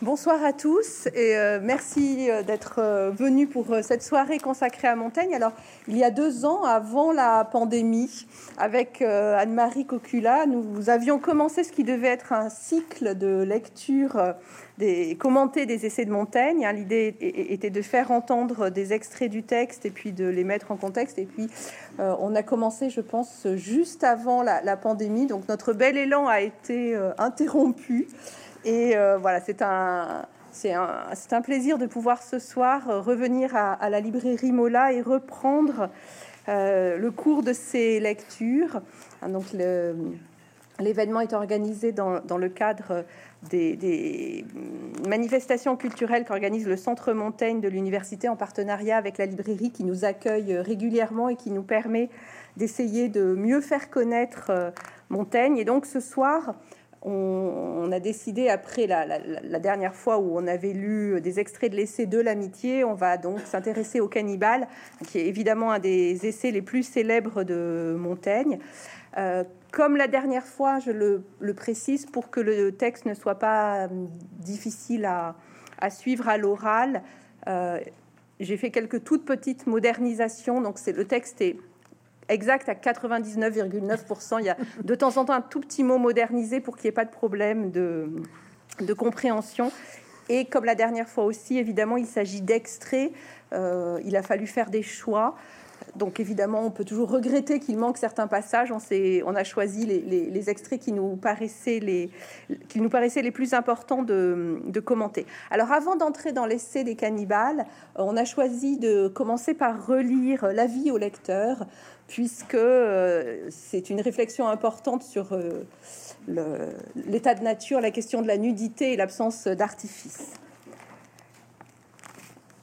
Bonsoir à tous et euh, merci euh, d'être euh, venus pour cette soirée consacrée à Montaigne. Alors, il y a deux ans, avant la pandémie, avec Anne-Marie Cocula, nous avions commencé ce qui devait être un cycle de lecture des commentés des essais de Montaigne. Hein, l'idée était de faire entendre des extraits du texte et puis de les mettre en contexte. Et puis, on a commencé, je pense, juste avant la, la, pandémie. Donc, notre bel élan a été interrompu. Et euh, voilà, c'est un, c'est un, un, plaisir de pouvoir ce soir euh, revenir à, la librairie Mola et reprendre euh, le cours de ces lectures. Ah, donc l'événement est organisé dans, le cadre des manifestations culturelles qu'organise le Centre Montaigne de l'université en partenariat avec la librairie qui nous accueille régulièrement et qui nous permet d'essayer de mieux faire connaître Montaigne. Et donc ce soir, on, a décidé, après la, dernière fois où on avait lu des extraits de l'essai de l'amitié, on va donc s'intéresser au cannibale, qui est évidemment un des essais les plus célèbres de Montaigne. Euh, comme la dernière fois, je le, précise pour que le texte ne soit pas euh, difficile à, suivre à l'oral. Euh, j'ai fait quelques toutes petites modernisations. Donc, c'est le texte est exact à 99,9%. Il y a de temps en temps un tout petit mot modernisé pour qu'il n'y ait pas de problème de, compréhension. Et comme la dernière fois aussi, évidemment, il s'agit d'extraits. Euh, il a fallu faire des choix. Donc évidemment, on peut toujours regretter qu'il manque certains passages. On, a choisi les, extraits qui nous paraissaient les, plus importants de, de commenter. Alors avant d'entrer dans l'essai des cannibales, on a choisi de commencer par relire l'avis au lecteur puisque euh, c'est une réflexion importante sur euh, l'état de nature, la question de la nudité et l'absence d'artifice.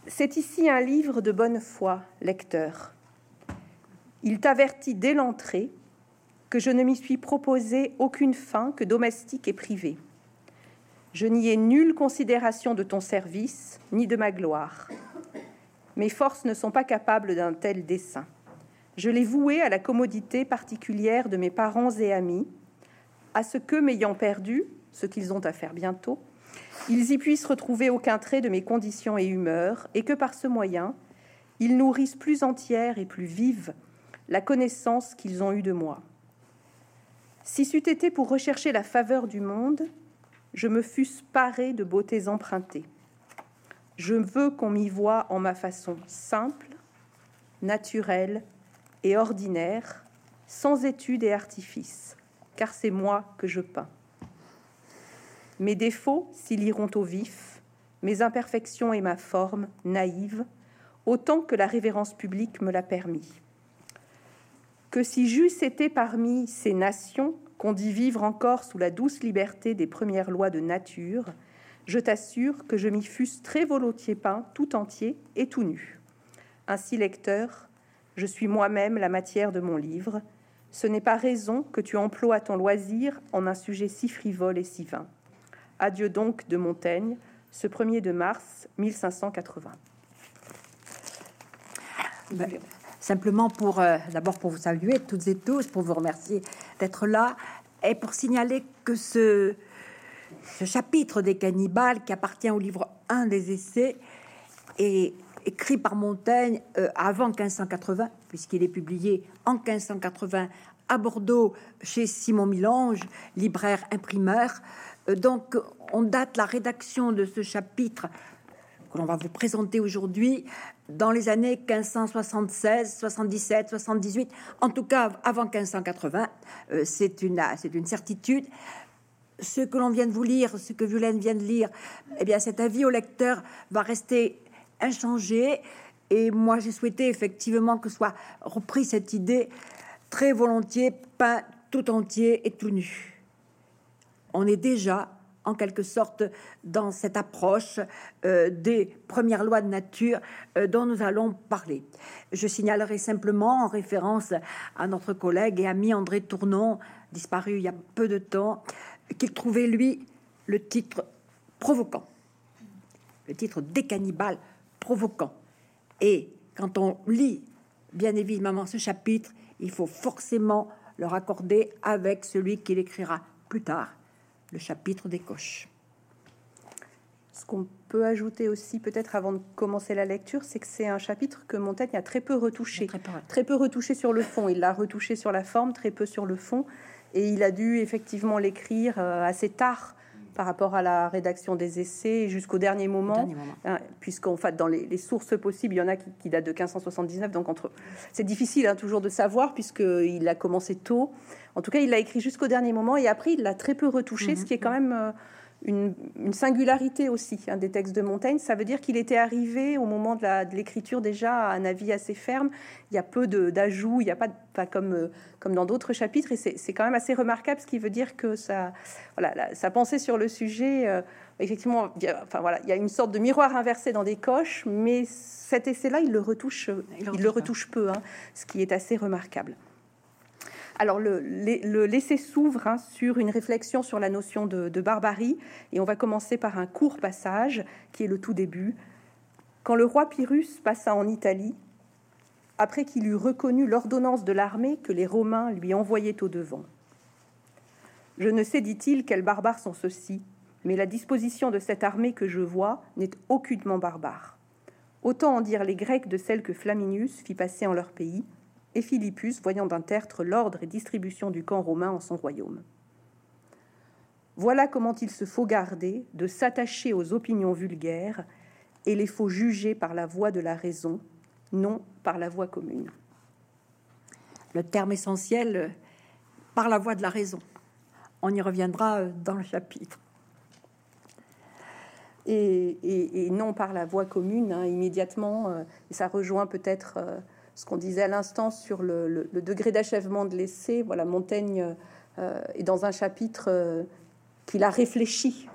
C'est ici un livre de bonne foi, lecteur. Il t'avertit dès l'entrée que je ne m'y suis proposé aucune fin que domestique et privée. Je n'y ai nulle considération de ton service, ni de ma gloire. Mes forces ne sont pas capables d'un tel dessein. Je l'ai voué à la commodité particulière de mes parents et amis, à ce que, m'ayant perdu, ce qu'ils ont à faire bientôt, ils y puissent retrouver aucun trait de mes conditions et humeurs, et que par ce moyen, ils nourrissent plus entière et plus vive la connaissance qu'ils ont eue de moi. Si c'eût été pour rechercher la faveur du monde, je me fusse paré de beautés empruntées. Je veux qu'on m'y voie en ma façon simple, naturelle et ordinaire, sans étude et artifice, car c'est moi que je peins. Mes défauts s'ils iront au vif, mes imperfections et ma forme naïve, autant que la révérence publique me l'a permis. Que si j'eusse été parmi ces nations qu'on dit vivre encore sous la douce liberté des premières lois de nature, je t'assure que je m'y fusse très volontiers peint tout entier et tout nu. Ainsi, lecteur, je suis moi-même la matière de mon livre. Ce n'est pas raison que tu emploies ton loisir en un sujet si frivole et si vain. Adieu donc de Montaigne, ce 1er de mars 1580. Ben, simplement pour euh, d'abord pour vous saluer toutes et tous, pour vous remercier d'être là et pour signaler que ce, chapitre des cannibales qui appartient au livre 1 des essais est écrit par Montaigne euh, avant 1580, puisqu'il est publié en 1580 à Bordeaux chez Simon Milange, libraire imprimeur. Euh, donc, on date la rédaction de ce chapitre que l'on va vous présenter aujourd'hui dans les années 1576, 77, 78, en tout cas avant 1580. Euh, c'est une, certitude. Ce que l'on vient de vous lire, ce que Violaine vient de lire, eh bien, cet avis au lecteur va rester inchangé. Et moi, j'ai souhaité effectivement que soit repris cette idée très volontiers, peint tout entier et tout nu. On est déjà, en quelque sorte, dans cette approche euh, des premières lois de nature euh, dont nous allons parler. Je signalerai simplement, en référence à notre collègue et ami André Tournon, disparu il y a peu de temps, qu'il trouvait, lui, le titre provoquant, le titre des cannibales provoquant. Et quand on lit, bien évidemment, ce chapitre, il faut forcément le raccorder avec celui qu'il écrira plus tard, le chapitre des coches. ce qu'on peut ajouter aussi, peut-être avant de commencer la lecture, c'est que c'est un chapitre que Montaigne a très peu retouché. Très peu, très peu retouché sur le fond. Il l'a retouché sur la forme, très peu sur le fond. Et il a dû effectivement l'écrire euh, assez tard par rapport à la rédaction des essais jusqu'au dernier moment, hein, puisqu'en fait, dans les, sources possibles, il y en a qui, datent de 1579, donc entre... c'est difficile hein, toujours de savoir, puisqu'il a commencé tôt. En tout cas, il l'a écrit jusqu'au dernier moment, et après, il l'a très peu retouché, ce mhm. qui est quand même... Euh, une, singularité aussi hein, des textes de Montaigne. Ça veut dire qu'il était arrivé au moment de l'écriture déjà à un avis assez ferme. Il y a peu d'ajouts, il n'y a pas, pas comme, euh, comme dans d'autres chapitres, et c'est quand même assez remarquable, ce qui veut dire que ça, voilà, sa pensée sur le sujet, euh, effectivement, il y a, enfin voilà, il y a une sorte de miroir inversé dans des coches, mais cet essai-là, il le retouche, il, le retouche peu, hein, ce qui est assez remarquable. Alors, le, l'essai s'ouvre hein, sur une réflexion sur la notion de, barbarie, et on va commencer par un court passage qui est le tout début. Quand le roi Pyrrhus passa en Italie, après qu'il eut reconnu l'ordonnance de l'armée que les Romains lui envoyaient au devant. Je ne sais, dit-il, quels barbares sont ceux-ci, mais la disposition de cette armée que je vois n'est aucunement barbare. Autant en dire les Grecs de celle que Flaminius fit passer en leur pays, et Philippus, voyant d'un tertre l'ordre et distribution du camp romain en son royaume. Voilà comment il se faut garder de s'attacher aux opinions vulgaires et les faut juger par la voie de la raison, non par la voie commune. Le terme essentiel, par la voie de la raison. On y reviendra dans le chapitre. Et, non par la voie commune, hein, immédiatement. Euh, ça rejoint peut-être euh, ce qu'on disait à l'instant sur le, degré d'achèvement de l'essai. Voilà, Montaigne euh, est dans un chapitre euh, qu'il a réfléchi.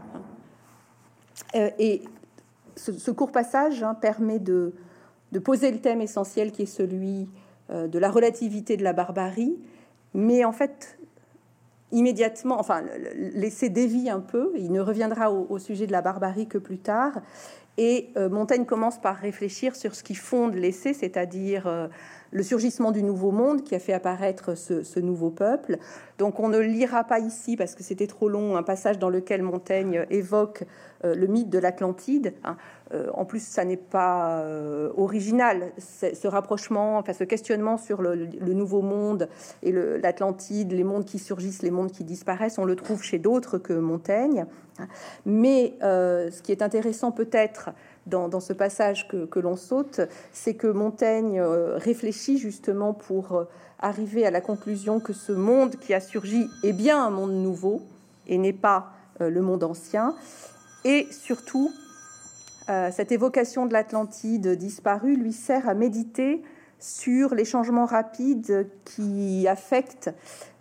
Euh, et ce, court passage hein, permet de, poser le thème essentiel qui est celui de la relativité de la barbarie, mais en fait, immédiatement, enfin, l'essai dévie un peu, il ne reviendra au, sujet de la barbarie que plus tard, et euh, Montaigne commence par réfléchir sur ce qui fonde l'essai, c'est-à-dire euh, le surgissement du nouveau monde qui a fait apparaître ce, nouveau peuple. Donc on ne lira pas ici, parce que c'était trop long, un passage dans lequel Montaigne évoque euh, le mythe de l'Atlantide. Hein. En plus, ça n'est pas original, ce rapprochement, enfin ce questionnement sur le, nouveau monde et l'Atlantide, les mondes qui surgissent, les mondes qui disparaissent, on le trouve chez d'autres que Montaigne. Mais euh, ce qui est intéressant peut-être dans, ce passage que, l'on saute, c'est que Montaigne euh, réfléchit justement pour euh, arriver à la conclusion que ce monde qui a surgi est bien un monde nouveau et n'est pas le monde ancien. Et surtout, cette évocation de l'Atlantide disparue lui sert à méditer sur les changements rapides qui affectent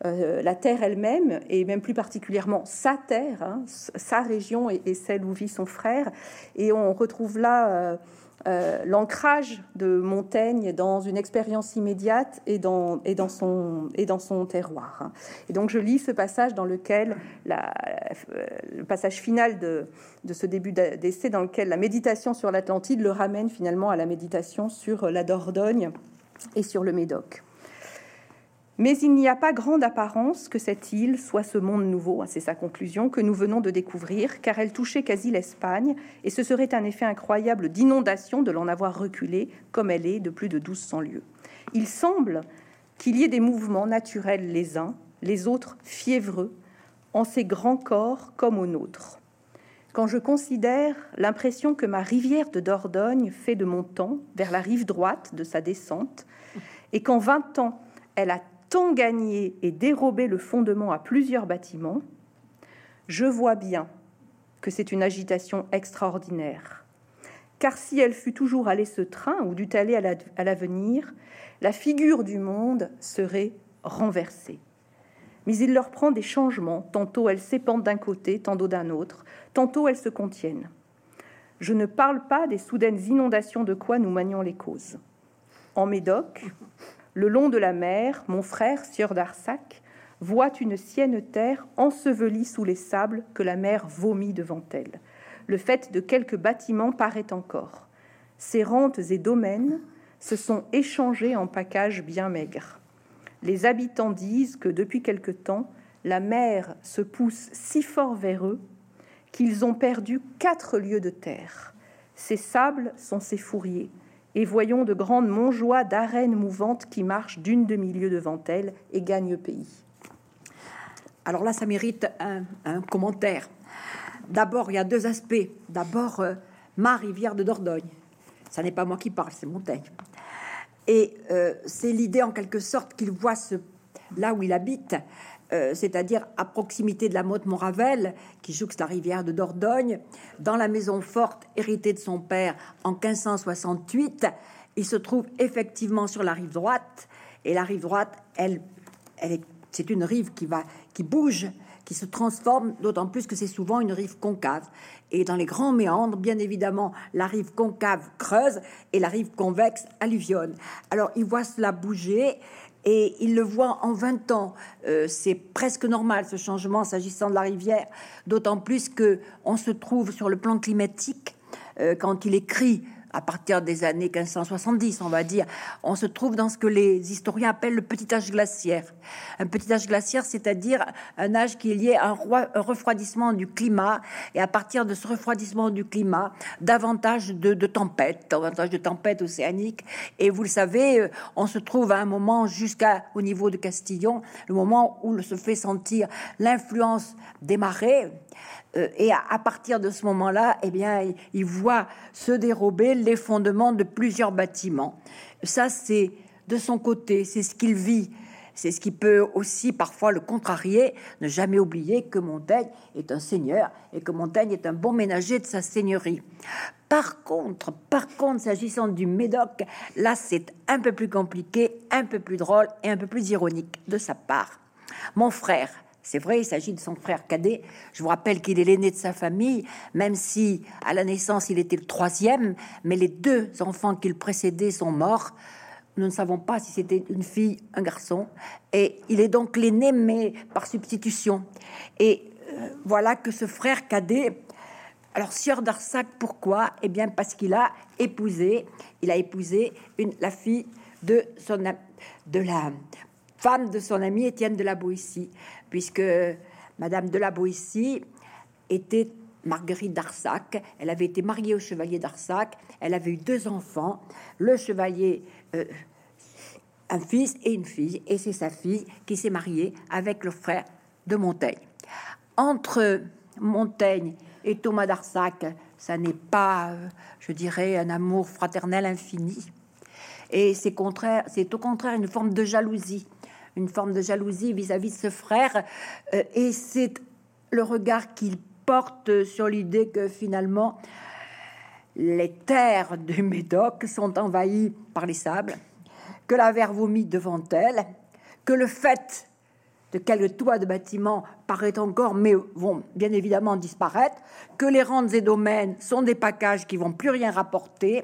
euh, la Terre elle-même, et même plus particulièrement sa Terre, hein, sa région et, celle où vit son frère. Et on retrouve là euh, euh, l'ancrage de Montaigne dans une expérience immédiate et dans, son, terroir. Et donc je lis ce passage dans lequel, le passage final de ce début d'essai, dans lequel la méditation sur l'Atlantide le ramène finalement à la méditation sur la Dordogne et sur le Médoc. Mais il n'y a pas grande apparence que cette île soit ce monde nouveau, hein, c'est sa conclusion, que nous venons de découvrir, car elle touchait quasi l'Espagne, et ce serait un effet incroyable d'inondation de l'en avoir reculé, comme elle est, de plus de 1200 lieues. Il semble qu'il y ait des mouvements naturels les uns, les autres fiévreux, en ces grands corps comme au nôtre. Quand je considère l'impression que ma rivière de Dordogne fait de mon temps vers la rive droite de sa descente, et qu'en 20 ans, elle a tant gagné et dérobé le fondement à plusieurs bâtiments, je vois bien que c'est une agitation extraordinaire. Car si elle fût toujours allée ce train ou dût aller à l'avenir, la figure du monde serait renversée. Mais il leur prend des changements, tantôt elles s'épandent d'un côté, tantôt d'un autre, tantôt elles se contiennent. Je ne parle pas des soudaines inondations de quoi nous manions les causes. En Médoc, le long de la mer, mon frère, sieur d'Arsac, voit une sienne terre ensevelie sous les sables que la mer vomit devant elle. Le fait de quelques bâtiments paraît encore. Ces rentes et domaines se sont échangés en packages bien maigres. Les habitants disent que depuis quelque temps, la mer se pousse si fort vers eux qu'ils ont perdu quatre lieues de terre. Ces sables sont ses fourriers, et voyons de grandes montjoies d'arènes mouvantes qui marchent d'une demi-lieue devant elles et gagnent pays. Alors là, ça mérite un, commentaire. D'abord, il y a deux aspects. D'abord, euh, ma rivière de Dordogne. Ça n'est pas moi qui parle, c'est Montaigne. Et euh, c'est l'idée, en quelque sorte, qu'il voit ce, là où il habite, euh, c'est-à-dire à proximité de la motte Montravel, qui jouxte la rivière de Dordogne, dans la maison forte héritée de son père en 1568. Il se trouve effectivement sur la rive droite, et la rive droite, elle, elle c'est une rive qui va, qui bouge, qui se transforme, d'autant plus que c'est souvent une rive concave. Et dans les grands méandres, bien évidemment, la rive concave creuse et la rive convexe alluvionne. Alors, il voit cela bouger et il le voit en 20 ans. Euh, c'est presque normal ce changement s'agissant de la rivière, d'autant plus que on se trouve sur le plan climatique euh, quand il écrit à partir des années 1570, on va dire, on se trouve dans ce que les historiens appellent le petit âge glaciaire. Un petit âge glaciaire, c'est-à-dire un âge qui est lié à un, refroidissement du climat, et à partir de ce refroidissement du climat, davantage de, tempêtes, davantage de tempêtes océaniques. Et vous le savez, euh, on se trouve à un moment jusqu'au niveau de Castillon, le moment où se fait sentir l'influence des marées. Euh, et à, partir de ce moment-là, eh bien, il, voit se dérober les fondements de plusieurs bâtiments. Ça, c'est de son côté, c'est ce qu'il vit. C'est ce qui peut aussi parfois le contrarier. Ne jamais oublier que Montaigne est un seigneur et que Montaigne est un bon ménager de sa seigneurie. Par contre, par contre, s'agissant du Médoc, là, c'est un peu plus compliqué, un peu plus drôle et un peu plus ironique de sa part. Mon frère, c'est vrai, il s'agit de son frère cadet. Je vous rappelle qu'il est l'aîné de sa famille, même si à la naissance il était le troisième, mais les deux enfants qui le précédaient sont morts. Nous ne savons pas si c'était une fille, un garçon. Et il est donc l'aîné, mais par substitution. Et euh, voilà que ce frère cadet, alors Sieur d'Arsac, pourquoi? Eh bien parce qu'il a épousé, il a épousé la fille de son de la femme de son ami Étienne de la Boétie puisque Madame de la Boétie était Marguerite d'Arsac. Elle avait été mariée au chevalier d'Arsac. Elle avait eu deux enfants. Le chevalier, euh, un fils et une fille. Et c'est sa fille qui s'est mariée avec le frère de Montaigne. Entre Montaigne et Thomas d'Arsac, ça n'est pas, euh, je dirais, un amour fraternel infini. Et c'est au contraire une forme de jalousie une forme de jalousie vis-à-vis de ce frère. Euh, et c'est le regard qu'il porte sur l'idée que finalement les terres du Médoc sont envahies par les sables, que la verre vomit devant elle, que le fait de quelques toits de bâtiments paraît encore, mais vont bien évidemment disparaître, que les rentes et domaines sont des packages qui vont plus rien rapporter.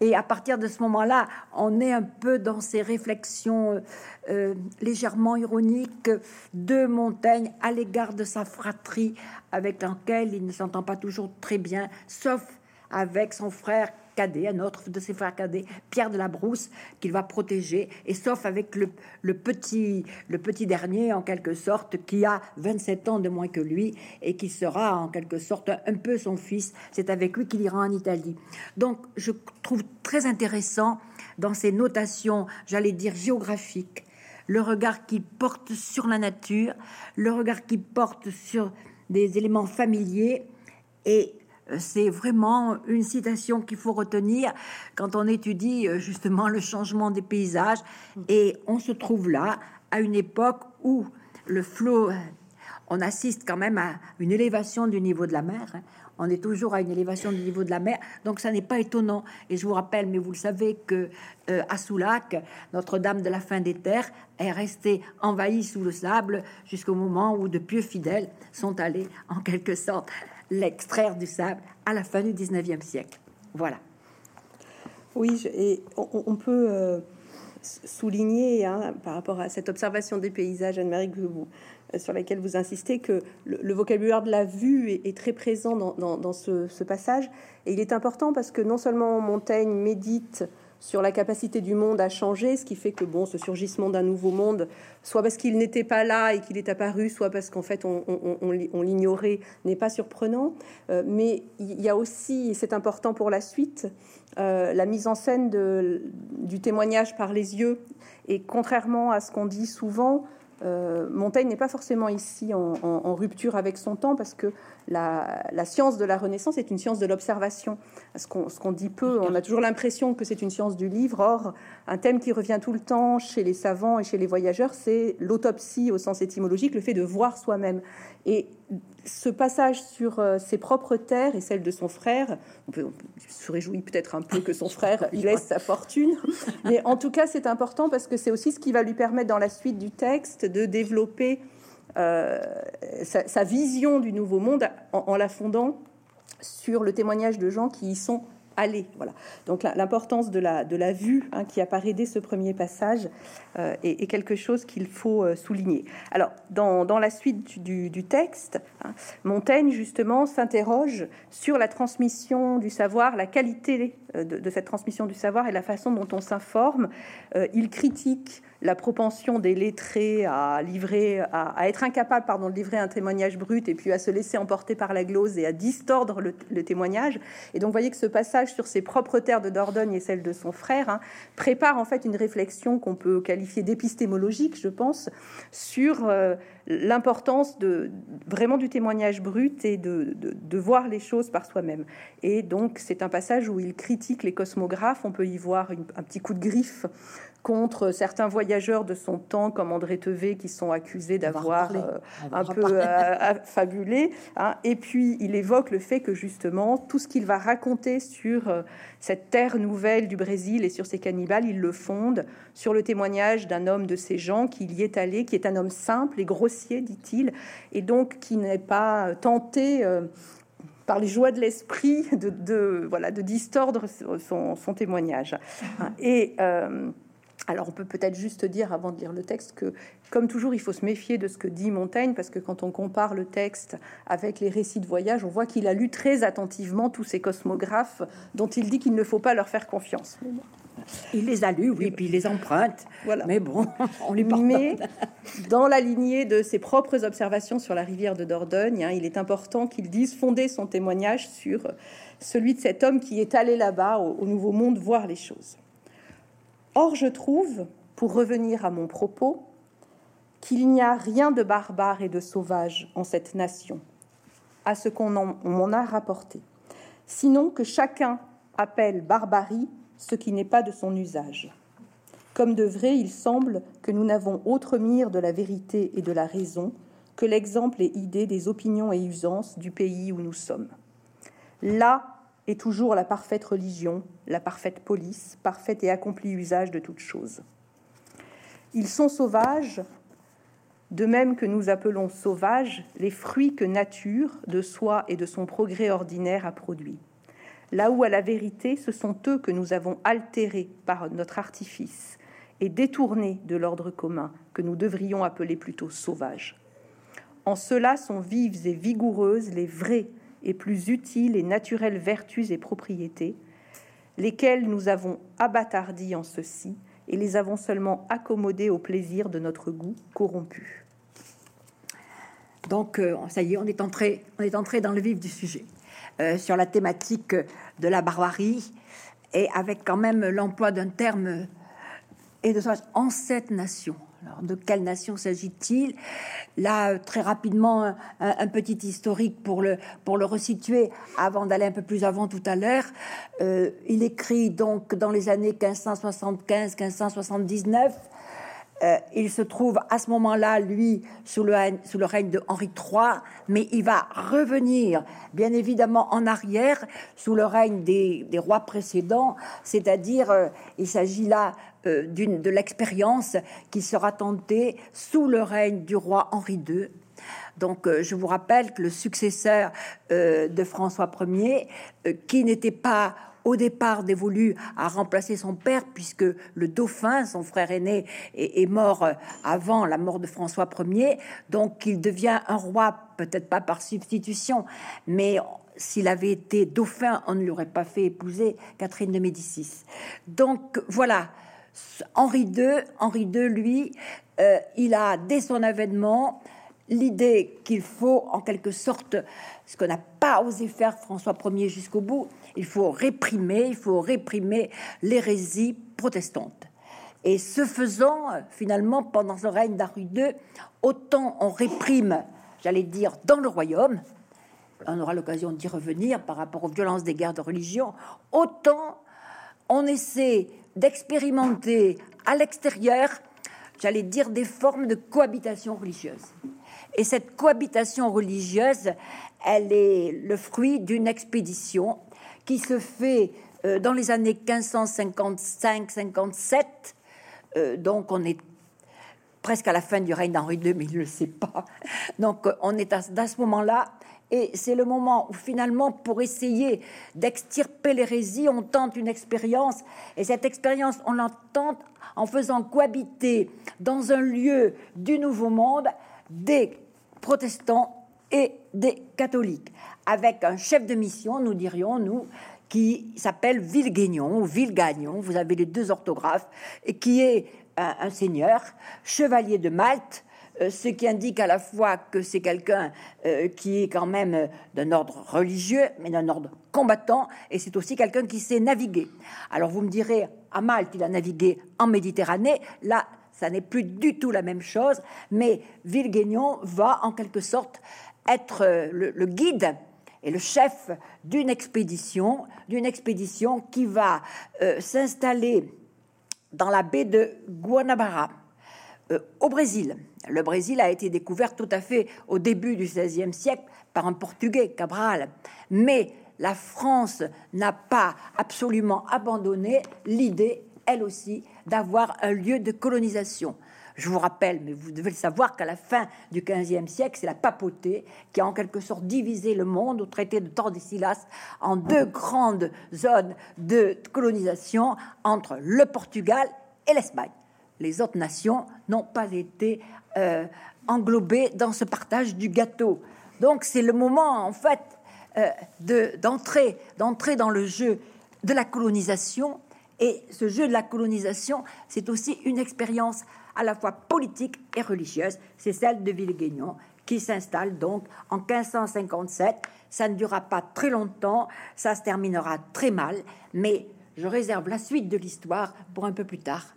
Et à partir de ce moment-là, on est un peu dans ces réflexions euh, légèrement ironiques de Montaigne à l'égard de sa fratrie, avec laquelle il ne s'entend pas toujours très bien, sauf avec son frère cadet, un autre de ses frères cadets, Pierre de la Brousse, qu'il va protéger, et sauf avec le, petit, le petit dernier, en quelque sorte, qui a 27 ans de moins que lui, et qui sera en quelque sorte un peu son fils. C'est avec lui qu'il ira en Italie. Donc, je trouve très intéressant dans ces notations, j'allais dire géographiques, le regard qu'il porte sur la nature, le regard qu'il porte sur des éléments familiers et c'est vraiment une citation qu'il faut retenir quand on étudie euh, justement le changement des paysages. Et on se trouve là à une époque où le flot, euh, on assiste quand même à une élévation du niveau de la mer. Hein. On est toujours à une élévation du niveau de la mer, donc ça n'est pas étonnant. Et je vous rappelle, mais vous le savez, que euh, à Soulac, Notre-Dame de la fin des terres est restée envahie sous le sable jusqu'au moment où de pieux fidèles sont allés, en quelque sorte, l'extraire du sable à la fin du 19e siècle. Voilà. Oui, et on, peut euh, souligner hein, par rapport à cette observation des paysages, Anne-Marie, euh, sur laquelle vous insistez, que le, vocabulaire de la vue est, très présent dans, ce, passage. Et il est important parce que non seulement Montaigne médite sur la capacité du monde à changer, ce qui fait que bon, ce surgissement d'un nouveau monde, soit parce qu'il n'était pas là et qu'il est apparu, soit parce qu'en fait on, l'ignorait, n'est pas surprenant. Euh, mais il y a aussi, et c'est important pour la suite, euh, la mise en scène du témoignage par les yeux. Et contrairement à ce qu'on dit souvent, euh, Montaigne n'est pas forcément ici en, rupture avec son temps parce que la, science de la Renaissance est une science de l'observation. Ce qu'on dit peu, on a toujours l'impression que c'est une science du livre. Or, un thème qui revient tout le temps chez les savants et chez les voyageurs, c'est l'autopsie au sens étymologique, le fait de voir soi-même. Et ce passage sur euh, ses propres terres et celle de son frère, on, peut, se réjouit peut-être un peu que son frère il laisse sa fortune, mais en tout cas c'est important parce que c'est aussi ce qui va lui permettre dans la suite du texte de développer euh, sa, vision du nouveau monde en, la fondant sur le témoignage de gens qui y sont allés. Voilà. Donc l'importance de la, de la vue hein, qui apparaît dès ce premier passage euh, est, quelque chose qu'il faut euh, souligner. Alors dans, dans la suite du, du texte, hein, Montaigne justement s'interroge sur la transmission du savoir, la qualité de, de, cette transmission du savoir et la façon dont on s'informe. il critique la propension des lettrés à livrer, à, être incapable, pardon, de livrer un témoignage brut et puis à se laisser emporter par la glose et à distordre le, témoignage. Et donc, voyez que ce passage sur ses propres terres de Dordogne et celle de son frère hein, prépare en fait une réflexion qu'on peut qualifier d'épistémologique, je pense, sur euh, l'importance de vraiment du témoignage brut et de, de voir les choses par soi-même. Et donc, c'est un passage où il critique les cosmographes. On peut y voir un petit coup de griffe contre certains voyageurs de son temps, comme André Tevet, qui sont accusés d'avoir euh, un peu euh, fabulé. Hein. Et puis, il évoque le fait que justement, tout ce qu'il va raconter sur euh, cette terre nouvelle du Brésil et sur ces cannibales, il le fonde sur le témoignage d'un homme de ces gens qui y est allé, qui est un homme simple et grossier, dit-il, et donc qui n'est pas tenté par les joies de l'esprit de, voilà de distordre son, témoignage. Et alors on peut peut-être juste dire avant de lire le texte que, comme toujours, il faut se méfier de ce que dit Montaigne, parce que quand on compare le texte avec les récits de voyage, on voit qu'il a lu très attentivement tous ces cosmographes dont il dit qu'il ne faut pas leur faire confiance. Il les a lus, oui, puis il les emprunte. Voilà. Mais bon, on lui pardonne. Mais dans la lignée de ses propres observations sur la rivière de Dordogne, hein, il est important qu'il dise fonder son témoignage sur celui de cet homme qui est allé là-bas au Nouveau Monde voir les choses. Or, je trouve, pour revenir à mon propos, qu'il n'y a rien de barbare et de sauvage en cette nation, à ce qu'on m'en a rapporté, sinon que chacun appelle barbarie ce qui n'est pas de son usage. Comme de vrai, il semble que nous n'avons autre mire de la vérité et de la raison que l'exemple et idée des opinions et usances du pays où nous sommes. Là est toujours la parfaite religion, la parfaite police, parfaite et accompli usage de toutes choses. Ils sont sauvages, de même que nous appelons sauvages les fruits que nature, de soi et de son progrès ordinaire, a produits. Là où, à la vérité, ce sont eux que nous avons altérés par notre artifice et détournés de l'ordre commun, que nous devrions appeler plutôt sauvages. En cela sont vives et vigoureuses les vrais et plus utiles et naturelles vertus et propriétés, lesquelles nous avons abattardis en ceci et les avons seulement accommodés au plaisir de notre goût corrompu. Donc, euh, ça y est, on est entré, on est entré dans le vif du sujet sur la thématique de la barbarie et avec quand même l'emploi d'un terme et de en cette nation. Alors, de quelle nation s'agit-il? Là, très rapidement, un, petit historique pour le, pour le resituer avant d'aller un peu plus avant tout à l'heure. Euh, il écrit donc dans les années 1575-1579. Euh, il se trouve à ce moment-là, lui, sous le, règne de Henri III, mais il va revenir, bien évidemment, en arrière, sous le règne des, rois précédents, c'est-à-dire, euh, il s'agit là euh, de l'expérience qui sera tentée sous le règne du roi Henri II. Donc, je vous rappelle que le successeur de François Ier, qui n'était pas au départ dévolu à remplacer son père, puisque le dauphin, son frère aîné, est, mort avant la mort de François Ier. Donc il devient un roi, peut-être pas par substitution, mais s'il avait été dauphin, on ne lui aurait pas fait épouser Catherine de Médicis. Donc voilà, Henri II, Henri II, lui, euh, il a dès son avènement l'idée qu'il faut en quelque sorte ce qu'on n'a pas osé faire François Ier jusqu'au bout, il faut réprimer, il faut réprimer l'hérésie protestante. Et ce faisant, finalement, pendant ce règne d'Henri II, autant on réprime, j'allais dire, dans le royaume, on aura l'occasion d'y revenir par rapport aux violences des guerres de religion, autant on essaie d'expérimenter à l'extérieur, j'allais dire, des formes de cohabitation religieuse. Et cette cohabitation religieuse, elle est le fruit d'une expédition qui se fait euh, dans les années 1555-57. Euh, donc on est presque à la fin du règne d'Henri II, mais il ne le sait pas. Donc on est à, à ce moment-là et c'est le moment où finalement, pour essayer d'extirper l'hérésie, on tente une expérience. Et cette expérience, on l'entend en faisant cohabiter dans un lieu du Nouveau Monde des protestants des catholiques, avec un chef de mission, nous dirions, nous, qui s'appelle Villegaignon ou Villegagnon, vous avez les deux orthographes, et qui est un seigneur, chevalier de Malte, euh, ce qui indique à la fois que c'est quelqu'un euh, qui est quand même euh, d'un ordre religieux, mais d'un ordre combattant, et c'est aussi quelqu'un qui sait naviguer. Alors vous me direz, à Malte, il a navigué en Méditerranée, là, ça n'est plus du tout la même chose, mais Villegaignon va en quelque sorte être le, guide et le chef d'une expédition, d'une expédition qui va s'installer dans la baie de Guanabara, au Brésil. Le Brésil a été découvert tout à fait au début du XVIe siècle par un Portugais, Cabral. Mais la France n'a pas absolument abandonné l'idée, elle aussi, d'avoir un lieu de colonisation. Je vous rappelle, mais vous devez le savoir, qu'à la fin du XVe siècle, c'est la papauté qui a en quelque sorte divisé le monde au traité de Tordesillas en deux grandes zones de colonisation entre le Portugal et l'Espagne. Les autres nations n'ont pas été euh, englobé dans ce partage du gâteau. Donc c'est le moment en fait euh, de d'entrer d'entrer dans le jeu de la colonisation et ce jeu de la colonisation c'est aussi une expérience à la fois politique et religieuse. C'est celle de Villegaignon qui s'installe donc en 1557. Ça ne durera pas très longtemps, ça se terminera très mal, mais je réserve la suite de l'histoire pour un peu plus tard.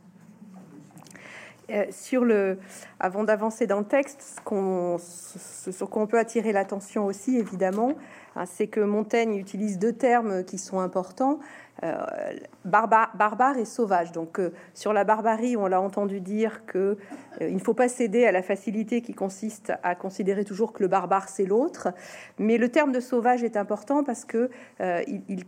Euh, sur le, avant d'avancer dans le texte, ce, sur quoi on peut attirer l'attention aussi, évidemment, hein, c'est que Montaigne utilise deux termes qui sont importants euh, barbare, et sauvage. Donc, euh, sur la barbarie, on l'a entendu dire que il ne faut pas céder à la facilité qui consiste à considérer toujours que le barbare c'est l'autre. Mais le terme de sauvage est important parce que il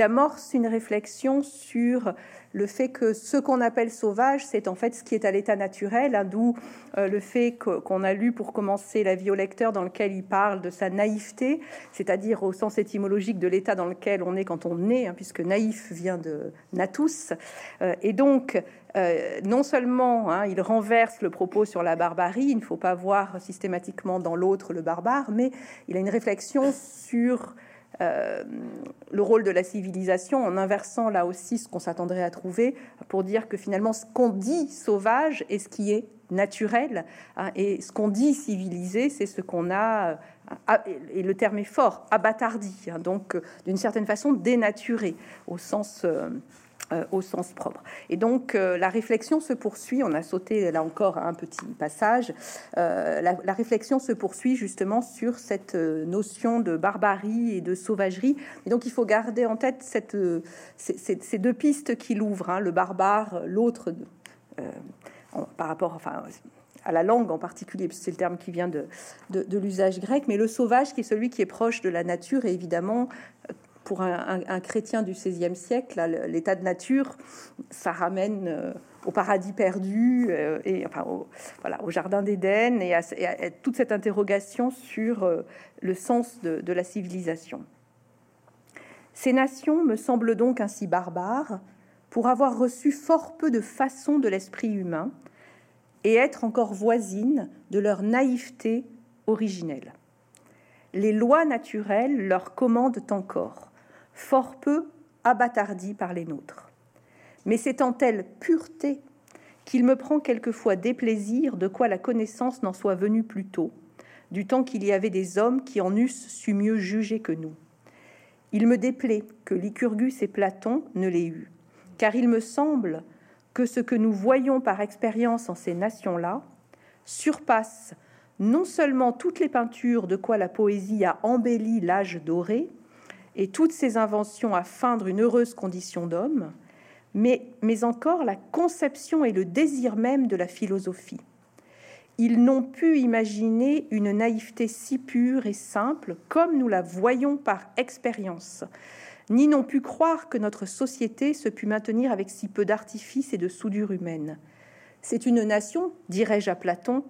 amorce une réflexion sur le fait que ce qu'on appelle sauvage, c'est en fait ce qui est à l'état naturel, hein, d'où euh, le fait qu'on a lu pour commencer la vie au lecteur dans lequel il parle de sa naïveté, c'est-à-dire au sens étymologique de l'état dans lequel on est quand on naît, hein, puisque naïf vient de natus. Euh, et donc, euh, non seulement hein, il renverse le propos sur la barbarie, il ne faut pas voir systématiquement dans l'autre le barbare, mais il a une réflexion sur euh, le rôle de la civilisation en inversant là aussi ce qu'on s'attendrait à trouver pour dire que finalement ce qu'on dit sauvage est ce qui est naturel hein, et ce qu'on dit civilisé c'est ce qu'on a euh, et le terme est fort abattardi hein, donc euh, d'une certaine façon dénaturé au sens au sens propre. Et donc euh, la réflexion se poursuit, on a sauté là encore un petit passage, euh, la, réflexion se poursuit justement sur cette notion de barbarie et de sauvagerie. Et donc il faut garder en tête ces, deux pistes qu'il ouvre, hein, le barbare, l'autre, par rapport enfin, à la langue en particulier, c'est le terme qui vient de, de l'usage grec, mais le sauvage qui est celui qui est proche de la nature et évidemment pour un, chrétien du XVIe siècle, l'état de nature, ça ramène euh, au paradis perdu euh, et enfin au, jardin d'Éden et, à, toute cette interrogation sur euh, le sens de, la civilisation. Ces nations me semblent donc ainsi barbares pour avoir reçu fort peu de façons de l'esprit humain et être encore voisines de leur naïveté originelle. les lois naturelles leur commandent encore, fort peu abattardis par les nôtres. Mais c'est en telle pureté qu'il me prend quelquefois déplaisir de quoi la connaissance n'en soit venue plus tôt, du temps qu'il y avait des hommes qui en eussent su mieux juger que nous. Il me déplaît que Lycurgus et Platon ne l'aient eu, car il me semble que ce que nous voyons par expérience en ces nations-là surpasse non seulement toutes les peintures de quoi la poésie a embelli l'âge doré et toutes ses inventions à feindre une heureuse condition d'homme, mais, mais encore la conception et le désir même de la philosophie. Ils n'ont pu imaginer une naïveté si pure et simple comme nous la voyons par expérience, ni n'ont pu croire que notre société se put maintenir avec si peu d'artifice et de soudure humaine. C'est une nation, dirais-je à Platon,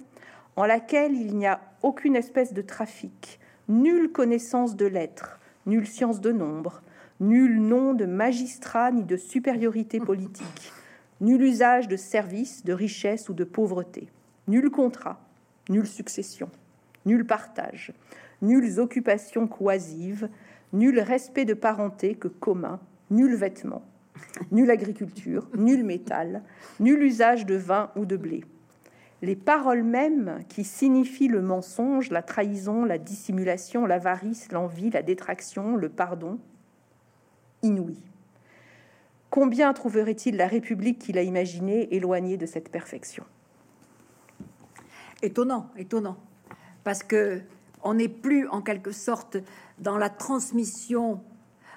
en laquelle il n'y a aucune espèce de trafic, nulle connaissance de l'être, nulle science de nombre, nul nom de magistrat ni de supériorité politique, nul usage de service, de richesse ou de pauvreté, nul contrat, nulle succession, nul partage, nulles occupations coisives, nul respect de parenté que commun, nul vêtement, nulle agriculture, nul métal, nul usage de vin ou de blé. Les paroles mêmes qui signifient le mensonge, la trahison, la dissimulation, l'avarice, l'envie, la détraction, le pardon, inouï. Combien trouverait-il la République qu'il a imaginée éloignée de cette perfection? Étonnant, étonnant, parce que on n'est plus en quelque sorte dans la transmission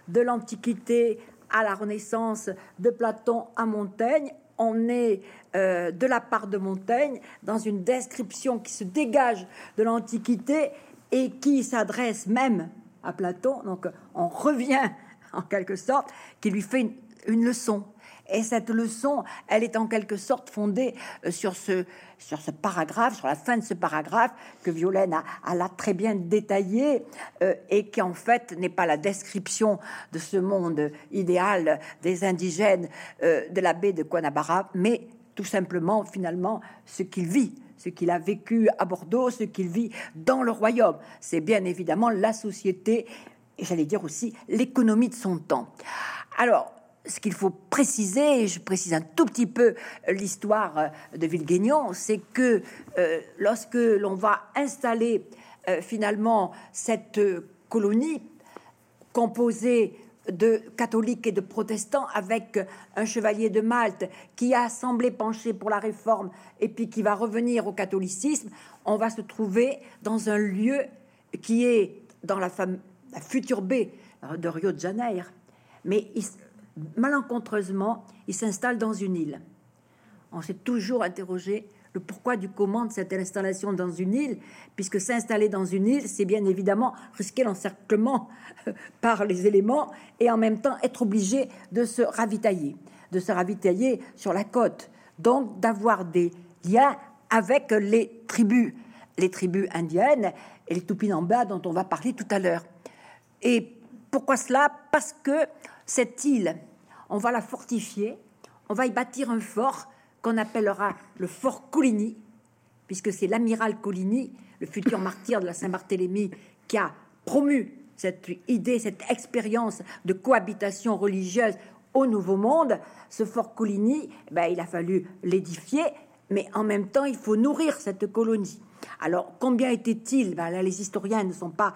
de l'Antiquité à la Renaissance, de Platon à Montaigne. On est euh, de la part de Montaigne dans une description qui se dégage de l'Antiquité et qui s'adresse même à Platon. Donc on revient en quelque sorte, qui lui fait une, leçon. Et cette leçon, elle est en quelque sorte fondée euh, sur ce, sur ce paragraphe, sur la fin de ce paragraphe que Violaine a, là très bien détaillé euh, et qui en fait n'est pas la description de ce monde idéal des indigènes euh, de la baie de Guanabara, mais tout simplement finalement ce qu'il vit ce qu'il a vécu à Bordeaux, ce qu'il vit dans le royaume. C'est bien évidemment la société et j'allais dire aussi l'économie de son temps. Alors, ce qu'il faut préciser, et je précise un tout petit peu l'histoire euh, de Villeguignon, c'est que euh, lorsque l'on va installer euh, finalement cette colonie composée de catholiques et de protestants avec un chevalier de Malte qui a semblé pencher pour la réforme et puis qui va revenir au catholicisme, on va se trouver dans un lieu qui est dans la, fam la future baie de Rio de Janeiro. Mais malencontreusement, il s'installe dans une île. On s'est toujours interrogé le pourquoi du comment de cette installation dans une île, puisque s'installer dans une île, c'est bien évidemment risquer l'encerclement par les éléments et en même temps être obligé de se ravitailler, de se ravitailler sur la côte, donc d'avoir des liens avec les tribus, les tribus indiennes et les Tupinamba dont on va parler tout à l'heure. Et pourquoi cela? Parce que cette île, on va la fortifier, on va y bâtir un fort qu'on appellera le fort Coligny, puisque c'est l'amiral Coligny, le futur martyr de la Saint-Barthélemy, qui a promu cette idée, cette expérience de cohabitation religieuse au Nouveau Monde. Ce fort Coligny, ben, il a fallu l'édifier, mais en même temps, il faut nourrir cette colonie. Alors, combien était-il? Ben, Là, les historiens ne sont pas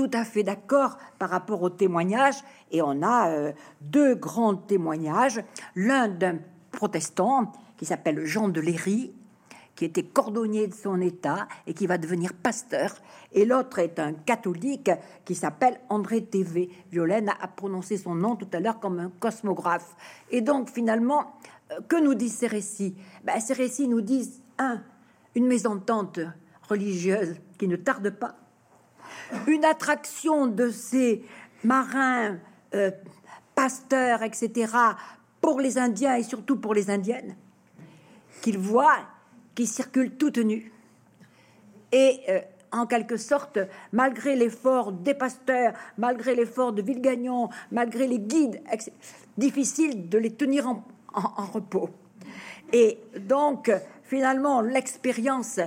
tout à fait d'accord par rapport aux témoignages. Et on a euh, deux grands témoignages. L'un d'un protestant qui s'appelle Jean de Léry, qui était cordonnier de son État et qui va devenir pasteur. Et l'autre est un catholique qui s'appelle André TV. Violaine a prononcé son nom tout à l'heure comme un cosmographe. Et donc finalement, euh, que nous disent ces récits? Ben, Ces récits nous disent, un, une mésentente religieuse qui ne tarde pas une attraction de ces marins, euh, pasteurs, etc., pour les Indiens et surtout pour les Indiennes, qu'ils voient, qui circulent toutes nues. Et euh, en quelque sorte, malgré l'effort des pasteurs, malgré l'effort de Villegagnon, malgré les guides, difficile de les tenir en repos. Et donc, finalement, l'expérience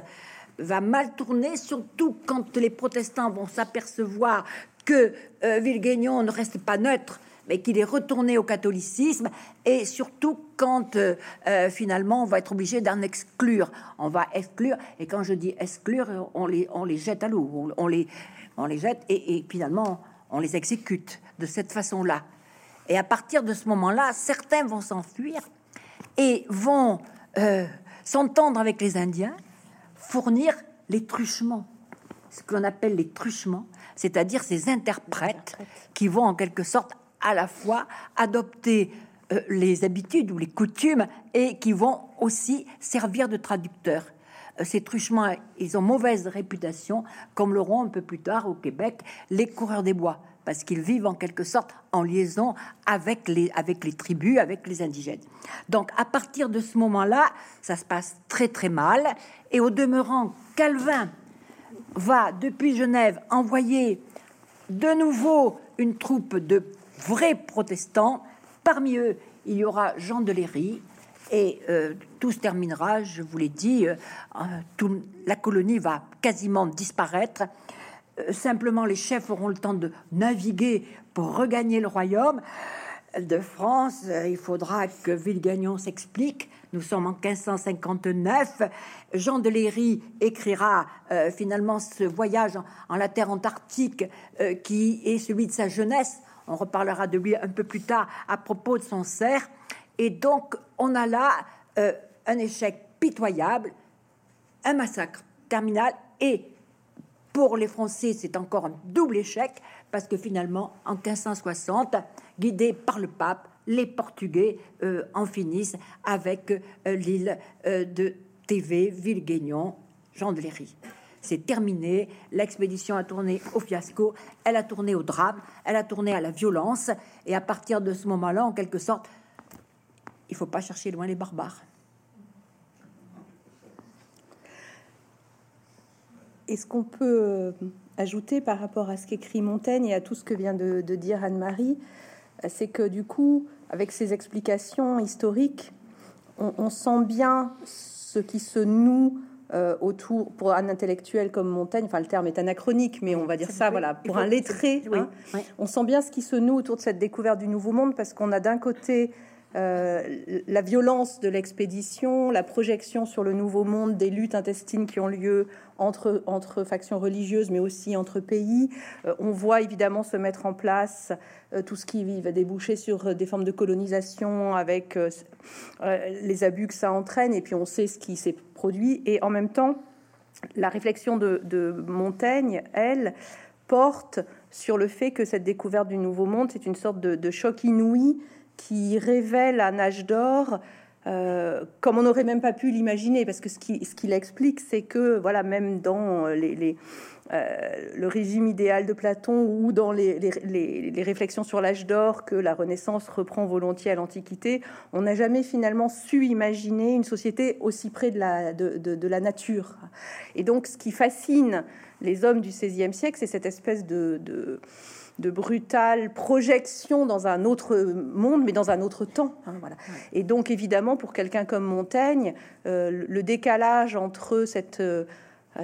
va mal tourner, surtout quand les protestants vont s'apercevoir que euh, ne reste pas neutre, mais qu'il est retourné au catholicisme, et surtout quand euh, euh, finalement on va être obligé d'en exclure. On va exclure, et quand je dis exclure, on les, on les jette à l'eau, on, les, on les jette, et, finalement on les exécute de cette façon-là. Et à partir de ce moment-là, certains vont s'enfuir et vont euh, s'entendre avec les Indiens, fournir les truchements, ce qu'on appelle les truchements, c'est-à-dire ces interprètes. qui vont en quelque sorte à la fois adopter euh, les habitudes ou les coutumes et qui vont aussi servir de traducteurs. Euh, ces truchements, ils ont mauvaise réputation, comme l'auront un peu plus tard au Québec les coureurs des bois, parce qu'ils vivent en quelque sorte en liaison avec les, avec les tribus, avec les indigènes. Donc à partir de ce moment-là, ça se passe très très mal, et au demeurant, Calvin va depuis Genève envoyer de nouveau une troupe de vrais protestants. Parmi eux, il y aura Jean de Léry. Et euh, tout se terminera, je vous l'ai dit, euh, tout, la colonie va quasiment disparaître. Euh, simplement, les chefs auront le temps de naviguer pour regagner le royaume de France. Il faudra que Villegagnon s'explique. Nous sommes en 1559. Jean de Léry écrira euh, finalement ce voyage en, la terre antarctique euh, qui est celui de sa jeunesse. On reparlera de lui un peu plus tard à propos de son cerf. Et donc, on a là euh, un échec pitoyable, un massacre terminal et pour les Français, c'est encore un double échec parce que finalement, en 1560, guidés par le pape, les Portugais euh, en finissent avec euh, l'île euh, de TV, Villeguignon, Jean de Léry. C'est terminé. L'expédition a tourné au fiasco, elle a tourné au drame, elle a tourné à la violence. Et à partir de ce moment-là, en quelque sorte, il faut pas chercher loin les barbares. Est-ce qu'on peut ajouter par rapport à ce qu'écrit Montaigne et à tout ce que vient de dire Anne-Marie c'est que du coup, avec ces explications historiques, on, sent bien ce qui se noue euh, autour, pour un intellectuel comme Montaigne, enfin le terme est anachronique, mais on va dire ça, voilà, pour un lettré, hein, on sent bien ce qui se noue autour de cette découverte du Nouveau Monde, parce qu'on a d'un côté euh, la violence de l'expédition, la projection sur le nouveau monde des luttes intestines qui ont lieu entre, entre factions religieuses, mais aussi entre pays. Euh, on voit évidemment se mettre en place euh, tout ce qui va déboucher sur des formes de colonisation avec les abus que ça entraîne, et puis on sait ce qui s'est produit. Et en même temps, la réflexion de, Montaigne, elle, porte sur le fait que cette découverte du nouveau monde, c'est une sorte de choc inouï qui révèle un âge d'or euh, comme on n'aurait même pas pu l'imaginer, parce que ce qu'il ce explique, c'est que voilà, même dans les, euh, le régime idéal de Platon ou dans les, les réflexions sur l'âge d'or que la Renaissance reprend volontiers à l'Antiquité, on n'a jamais finalement su imaginer une société aussi près de la, de, de, la nature. Et donc, ce qui fascine les hommes du XVIe siècle, c'est cette espèce de, de de brutale projection dans un autre monde, mais dans un autre temps. Hein, voilà. Et donc, évidemment, pour quelqu'un comme Montaigne, euh, le décalage entre cette, euh,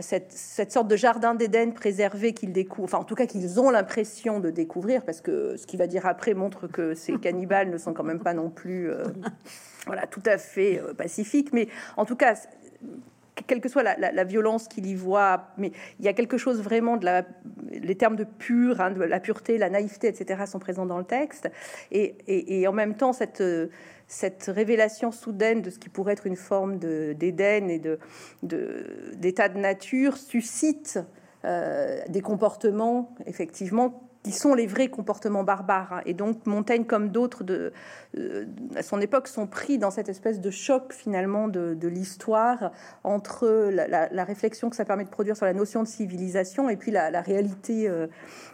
cette, cette, sorte de jardin d'Éden préservé qu'ils découvrent, enfin, en tout cas, qu'ils ont l'impression de découvrir, parce que ce qu'il va dire après montre que ces cannibales ne sont quand même pas non plus. Euh, voilà, tout à fait pacifiques, mais en tout cas, quelle que soit la, violence qu'il y voit, mais il y a quelque chose vraiment de la, les termes de pur, hein, de la pureté, la naïveté, etc. sont présents dans le texte, et, en même temps cette cette révélation soudaine de ce qui pourrait être une forme d'Éden et de d'état de, nature suscite euh, des comportements effectivement qui sont les vrais comportements barbares. Hein. Et donc Montaigne, comme d'autres de, euh, à son époque, sont pris dans cette espèce de choc finalement de, l'histoire entre la, réflexion que ça permet de produire sur la notion de civilisation et puis la, réalité euh,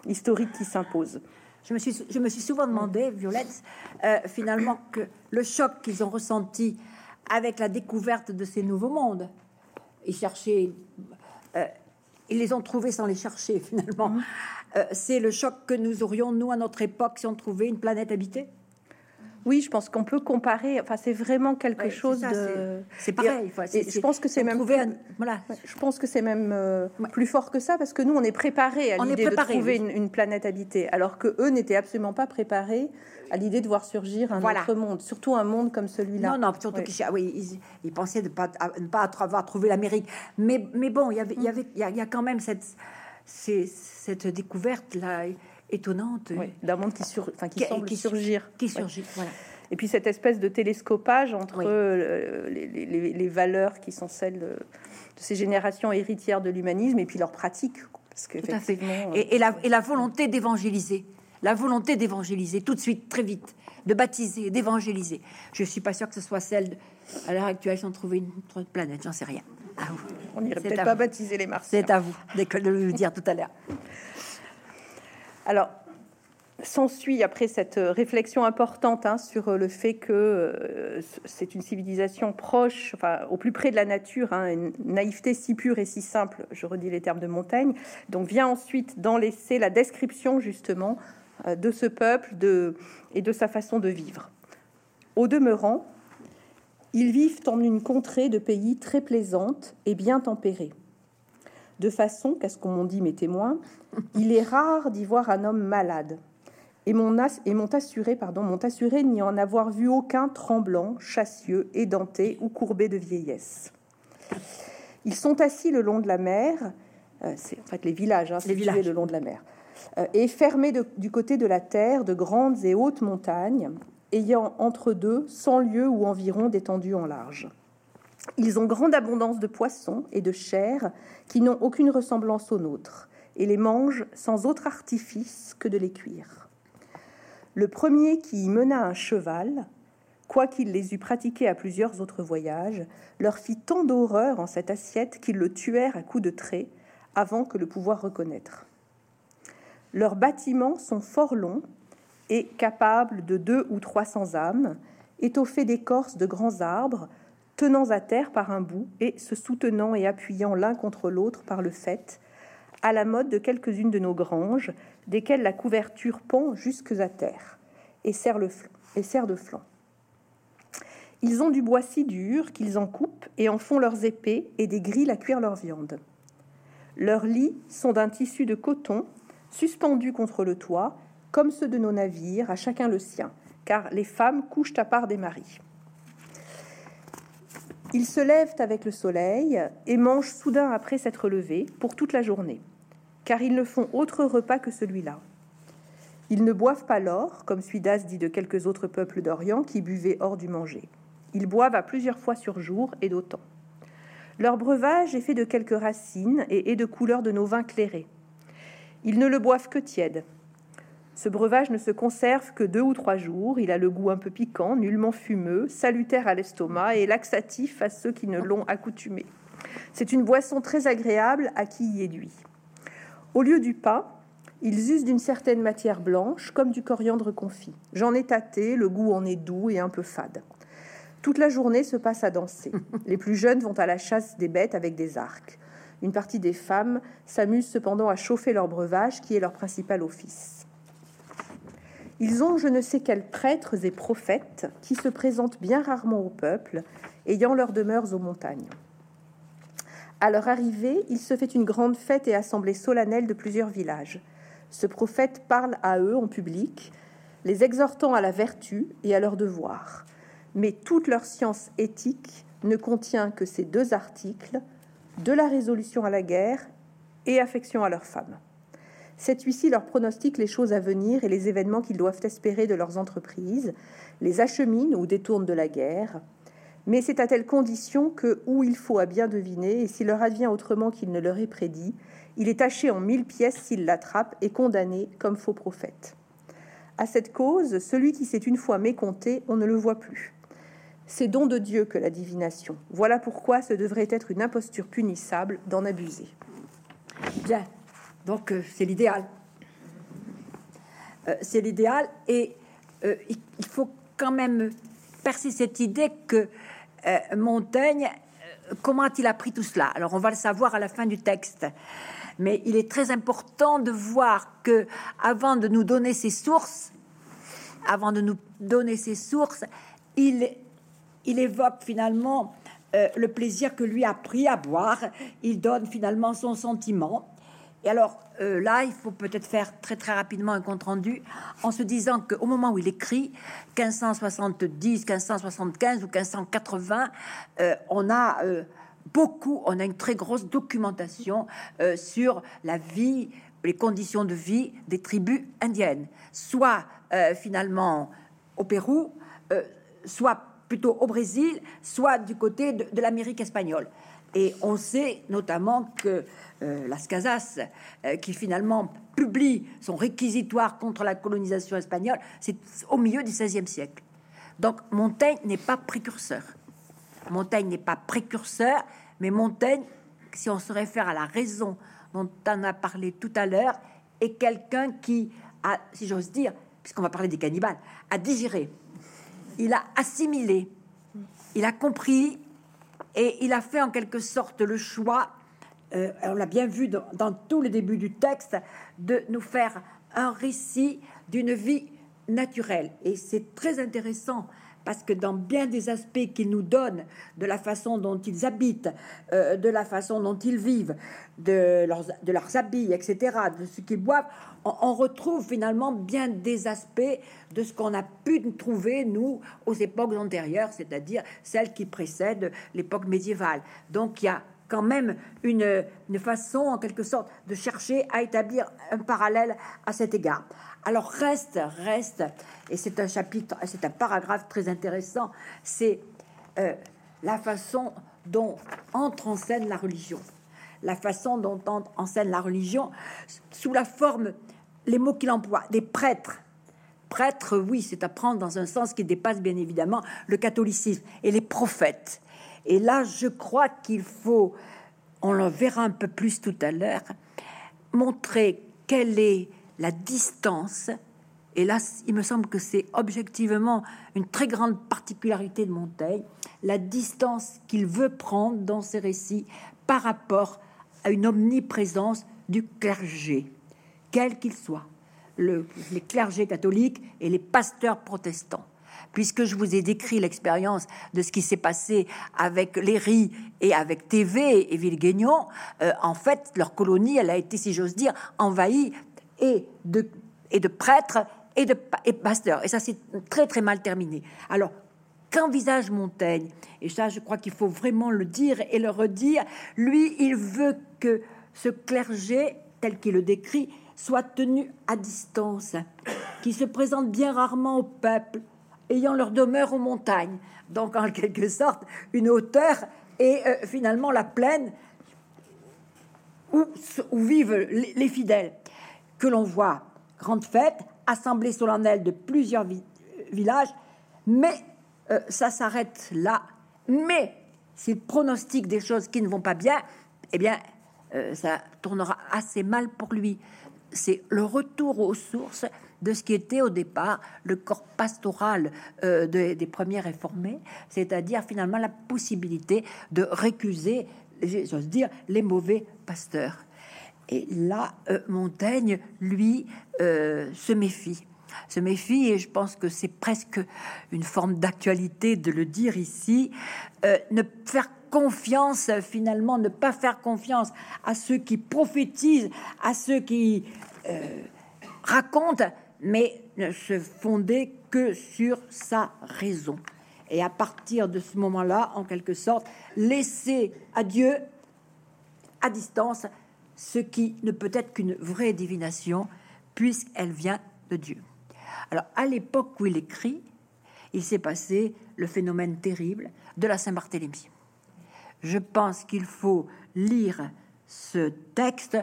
historique qui s'impose. Je me, suis, je me suis souvent demandé, Violette, euh, finalement, que le choc qu'ils ont ressenti avec la découverte de ces nouveaux mondes, ils cherchaient, ils les ont trouvés sans les chercher finalement. Mmh. Euh, c'est le choc que nous aurions, nous, à notre époque, si on trouvait une planète habitée? Oui, je pense qu'on peut comparer. Enfin, c'est vraiment quelque chose de. C'est pareil. je pense que c'est même. Voilà. Je pense que c'est même euh, plus fort que ça parce que nous, on est préparés à l'idée de trouver une, planète habitée, alors que eux n'étaient absolument pas préparés à l'idée de voir surgir un autre monde, surtout un monde comme celui-là. Non, non, surtout qu'ils oui, ils, pensaient de pas, ne pas avoir trouvé l'Amérique. Mais, mais bon, il y avait, il y avait, il y, a quand même cette, cette découverte là étonnante. d'un monde qui, sur, enfin, qui, semble surgir. Qui surgit, voilà. Et puis cette espèce de télescopage entre euh, les, valeurs qui sont celles de, ces générations héritières de l'humanisme et puis leurs pratiques. Parce que et, et, la, et la volonté d'évangéliser. La volonté d'évangéliser tout de suite, très vite, de baptiser, d'évangéliser. Je suis pas sûre que ce soit celle à l'heure actuelle si on trouvait une autre planète, j'en sais rien. On n'irait peut-être pas baptiser les Martiens. C'est à vous, dès que de le dire tout à l'heure. Alors, s'ensuit après cette réflexion importante hein, sur le fait que euh, c'est une civilisation proche, enfin au plus près de la nature, hein, une naïveté si pure et si simple, je redis les termes de Montaigne. Donc vient ensuite dans l'essai la description justement euh, de ce peuple et de sa façon de vivre. Au demeurant, ils vivent en une contrée de pays très plaisante et bien tempérée de façon qu'à ce qu'on m'ont dit mes témoins, il est rare d'y voir un homme malade. Et m'ont assuré, pardon, m'ont assuré n'y en avoir vu aucun tremblant, chassieux, édenté ou courbé de vieillesse. Ils sont assis le long de la mer, euh, c'est en fait les villages, hein, les villages le long de la mer, euh, et fermés du côté de la terre de grandes et hautes montagnes, ayant entre deux cent lieues ou environ d'étendue en large. Ils ont grande abondance de poissons et de chair qui n'ont aucune ressemblance aux nôtres, et les mangent sans autre artifice que de les cuire. Le premier qui y mena un cheval, quoiqu'il les eût pratiqués à plusieurs autres voyages, leur fit tant d'horreur en cette assiette qu'ils le tuèrent à coups de trait avant que le pouvoir reconnaître. Leurs bâtiments sont fort longs et capables de deux ou trois cents âmes, étoffés d'écorces de grands arbres, tenant à terre par un bout et se soutenant et appuyant l'un contre l'autre par le fait, à la mode de quelques-unes de nos granges, desquelles la couverture pend jusque à terre et sert, de flanc. Ils ont du bois si dur qu'ils en coupent et en font leurs épées et des grilles à cuire leur viande. Leurs lits sont d'un tissu de coton suspendus contre le toit, comme ceux de nos navires, à chacun le sien, car les femmes couchent à part des maris. Ils se lèvent avec le soleil et mangent soudain après s'être levés pour toute la journée, car ils ne font autre repas que celui-là. Ils ne boivent pas l'or, comme Suidas dit de quelques autres peuples d'Orient qui buvaient hors du manger. Ils boivent à plusieurs fois sur jour et d'autant. Leur breuvage est fait de quelques racines et est de couleur de nos vins clairés. Ils ne le boivent que tiède, ce breuvage ne se conserve que deux ou trois jours. Il a le goût un peu piquant, nullement fumeux, salutaire à l'estomac et laxatif à ceux qui ne l'ont accoutumé. C'est une boisson très agréable à qui y éduit. Au lieu du pain, ils usent d'une certaine matière blanche, comme du coriandre confit. J'en ai tâté, le goût en est doux et un peu fade. Toute la journée se passe à danser. Les plus jeunes vont à la chasse des bêtes avec des arcs. Une partie des femmes s'amuse cependant à chauffer leur breuvage, qui est leur principal office. Ils ont je ne sais quels prêtres et prophètes qui se présentent bien rarement au peuple, ayant leurs demeures aux montagnes. À leur arrivée, il se fait une grande fête et assemblée solennelle de plusieurs villages. Ce prophète parle à eux en public, les exhortant à la vertu et à leur devoir. Mais toute leur science éthique ne contient que ces deux articles, de la résolution à la guerre et affection à leurs femmes. Cette huissier leur pronostique les choses à venir et les événements qu'ils doivent espérer de leurs entreprises, les achemine ou détourne de la guerre. Mais c'est à telle condition que, où il faut à bien deviner, et s'il leur advient autrement qu'il ne leur est prédit, il est taché en mille pièces s'il l'attrape et condamné comme faux prophète. À cette cause, celui qui s'est une fois mécompté, on ne le voit plus. C'est don de Dieu que la divination. Voilà pourquoi ce devrait être une imposture punissable d'en abuser. Bien. Donc euh, c'est l'idéal. Euh, c'est l'idéal et euh, il faut quand même percer cette idée que Montaigne, comment a-t-il appris tout cela? Alors on va le savoir à la fin du texte. Mais il est très important de voir que, avant de nous donner ces sources, avant de nous donner ses sources, il, évoque finalement le plaisir que lui a pris à boire. Il donne finalement son sentiment. Et alors euh, là, il faut peut-être faire très très rapidement un compte rendu en se disant qu'au moment où il écrit 1570, 1575 ou 1580, euh, on a beaucoup, on a une très grosse documentation sur la vie, les conditions de vie des tribus indiennes, soit finalement au Pérou, soit plutôt au Brésil, soit du côté de, l'Amérique espagnole. Et on sait notamment que euh, Las Casas, euh, qui finalement publie son réquisitoire contre la colonisation espagnole, c'est au milieu du XVIe siècle. Donc Montaigne n'est pas précurseur. Montaigne n'est pas précurseur, mais Montaigne, si on se réfère à la raison dont on a parlé tout à l'heure, est quelqu'un qui a, si j'ose dire, puisqu'on va parler des cannibales, a digéré il a assimilé, il a compris et il a fait en quelque sorte le choix, euh, on l'a bien vu dans, dans, tout le début du texte, de nous faire un récit d'une vie naturelle. Et c'est très intéressant parce que dans bien des aspects qu'ils nous donnent, de la façon dont ils habitent, euh, de la façon dont ils vivent, de leurs, habits, etc., de ce qu'ils boivent, on, retrouve finalement bien des aspects de ce qu'on a pu trouver, nous, aux époques antérieures, c'est-à-dire celles qui précèdent l'époque médiévale. Donc il y a quand même une, façon, en quelque sorte, de chercher à établir un parallèle à cet égard. Alors reste, reste, et c'est un chapitre, c'est un paragraphe très intéressant, c'est euh, la façon dont entre en scène la religion, la façon dont entre en scène la religion sous la forme, les mots qu'il emploie, des prêtres. Prêtres, oui, c'est à prendre dans un sens qui dépasse bien évidemment le catholicisme et les prophètes. Et là, je crois qu'il faut, on le verra un peu plus tout à l'heure, montrer quelle est la distance, et là, il me semble que c'est objectivement une très grande particularité de Montaigne, la distance qu'il veut prendre dans ses récits par rapport à une omniprésence du clergé, quel qu'il soit, le, les clergés catholiques et les pasteurs protestants puisque je vous ai décrit l'expérience de ce qui s'est passé avec Léry et avec TV et Villeguignon, euh, en fait, leur colonie, elle a été, si j'ose dire, envahie et de, et de prêtres et de et pasteurs. Et ça, c'est très, très mal terminé. Alors, qu'envisage Montaigne? Et ça, je crois qu'il faut vraiment le dire et le redire. Lui, il veut que ce clergé, tel qu'il le décrit, soit tenu à distance, qui se présente bien rarement au peuple, ayant leur demeure aux montagnes. Donc, en quelque sorte, une hauteur et euh, finalement la plaine où, où vivent les fidèles que l'on voit grande fête, assemblée solennelle de plusieurs villages, mais euh, ça s'arrête là. Mais s'il pronostique des choses qui ne vont pas bien, eh bien, euh, ça tournera assez mal pour lui. C'est le retour aux sources de ce qui était au départ le corps pastoral euh, des premiers réformés, c'est-à-dire finalement la possibilité de récuser, j'ose dire, les mauvais pasteurs. Et là, euh, Montaigne, lui, euh, se méfie. Se méfie, et je pense que c'est presque une forme d'actualité de le dire ici, ne faire confiance, finalement, ne pas faire confiance à ceux qui prophétisent, à ceux qui racontent, mais ne se fonder que sur sa raison. Et à partir de ce moment-là, en quelque sorte, laisser à Dieu, à distance, ce qui ne peut être qu'une vraie divination, puisqu'elle vient de Dieu. Alors, à l'époque où il écrit, il s'est passé le phénomène terrible de la Saint-Barthélemy. Je pense qu'il faut lire ce texte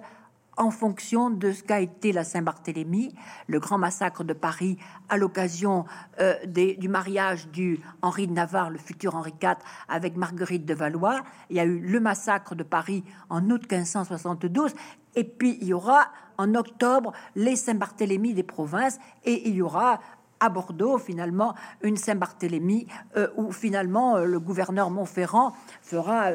en fonction de ce qu'a été la Saint-Barthélemy, le grand massacre de Paris à l'occasion euh, du mariage du Henri de Navarre, le futur Henri IV, avec Marguerite de Valois. Il y a eu le massacre de Paris en août 1572, et puis il y aura en octobre les Saint-Barthélemy des provinces, et il y aura à Bordeaux, finalement, une Saint-Barthélemy euh, où finalement euh, le gouverneur Montferrand fera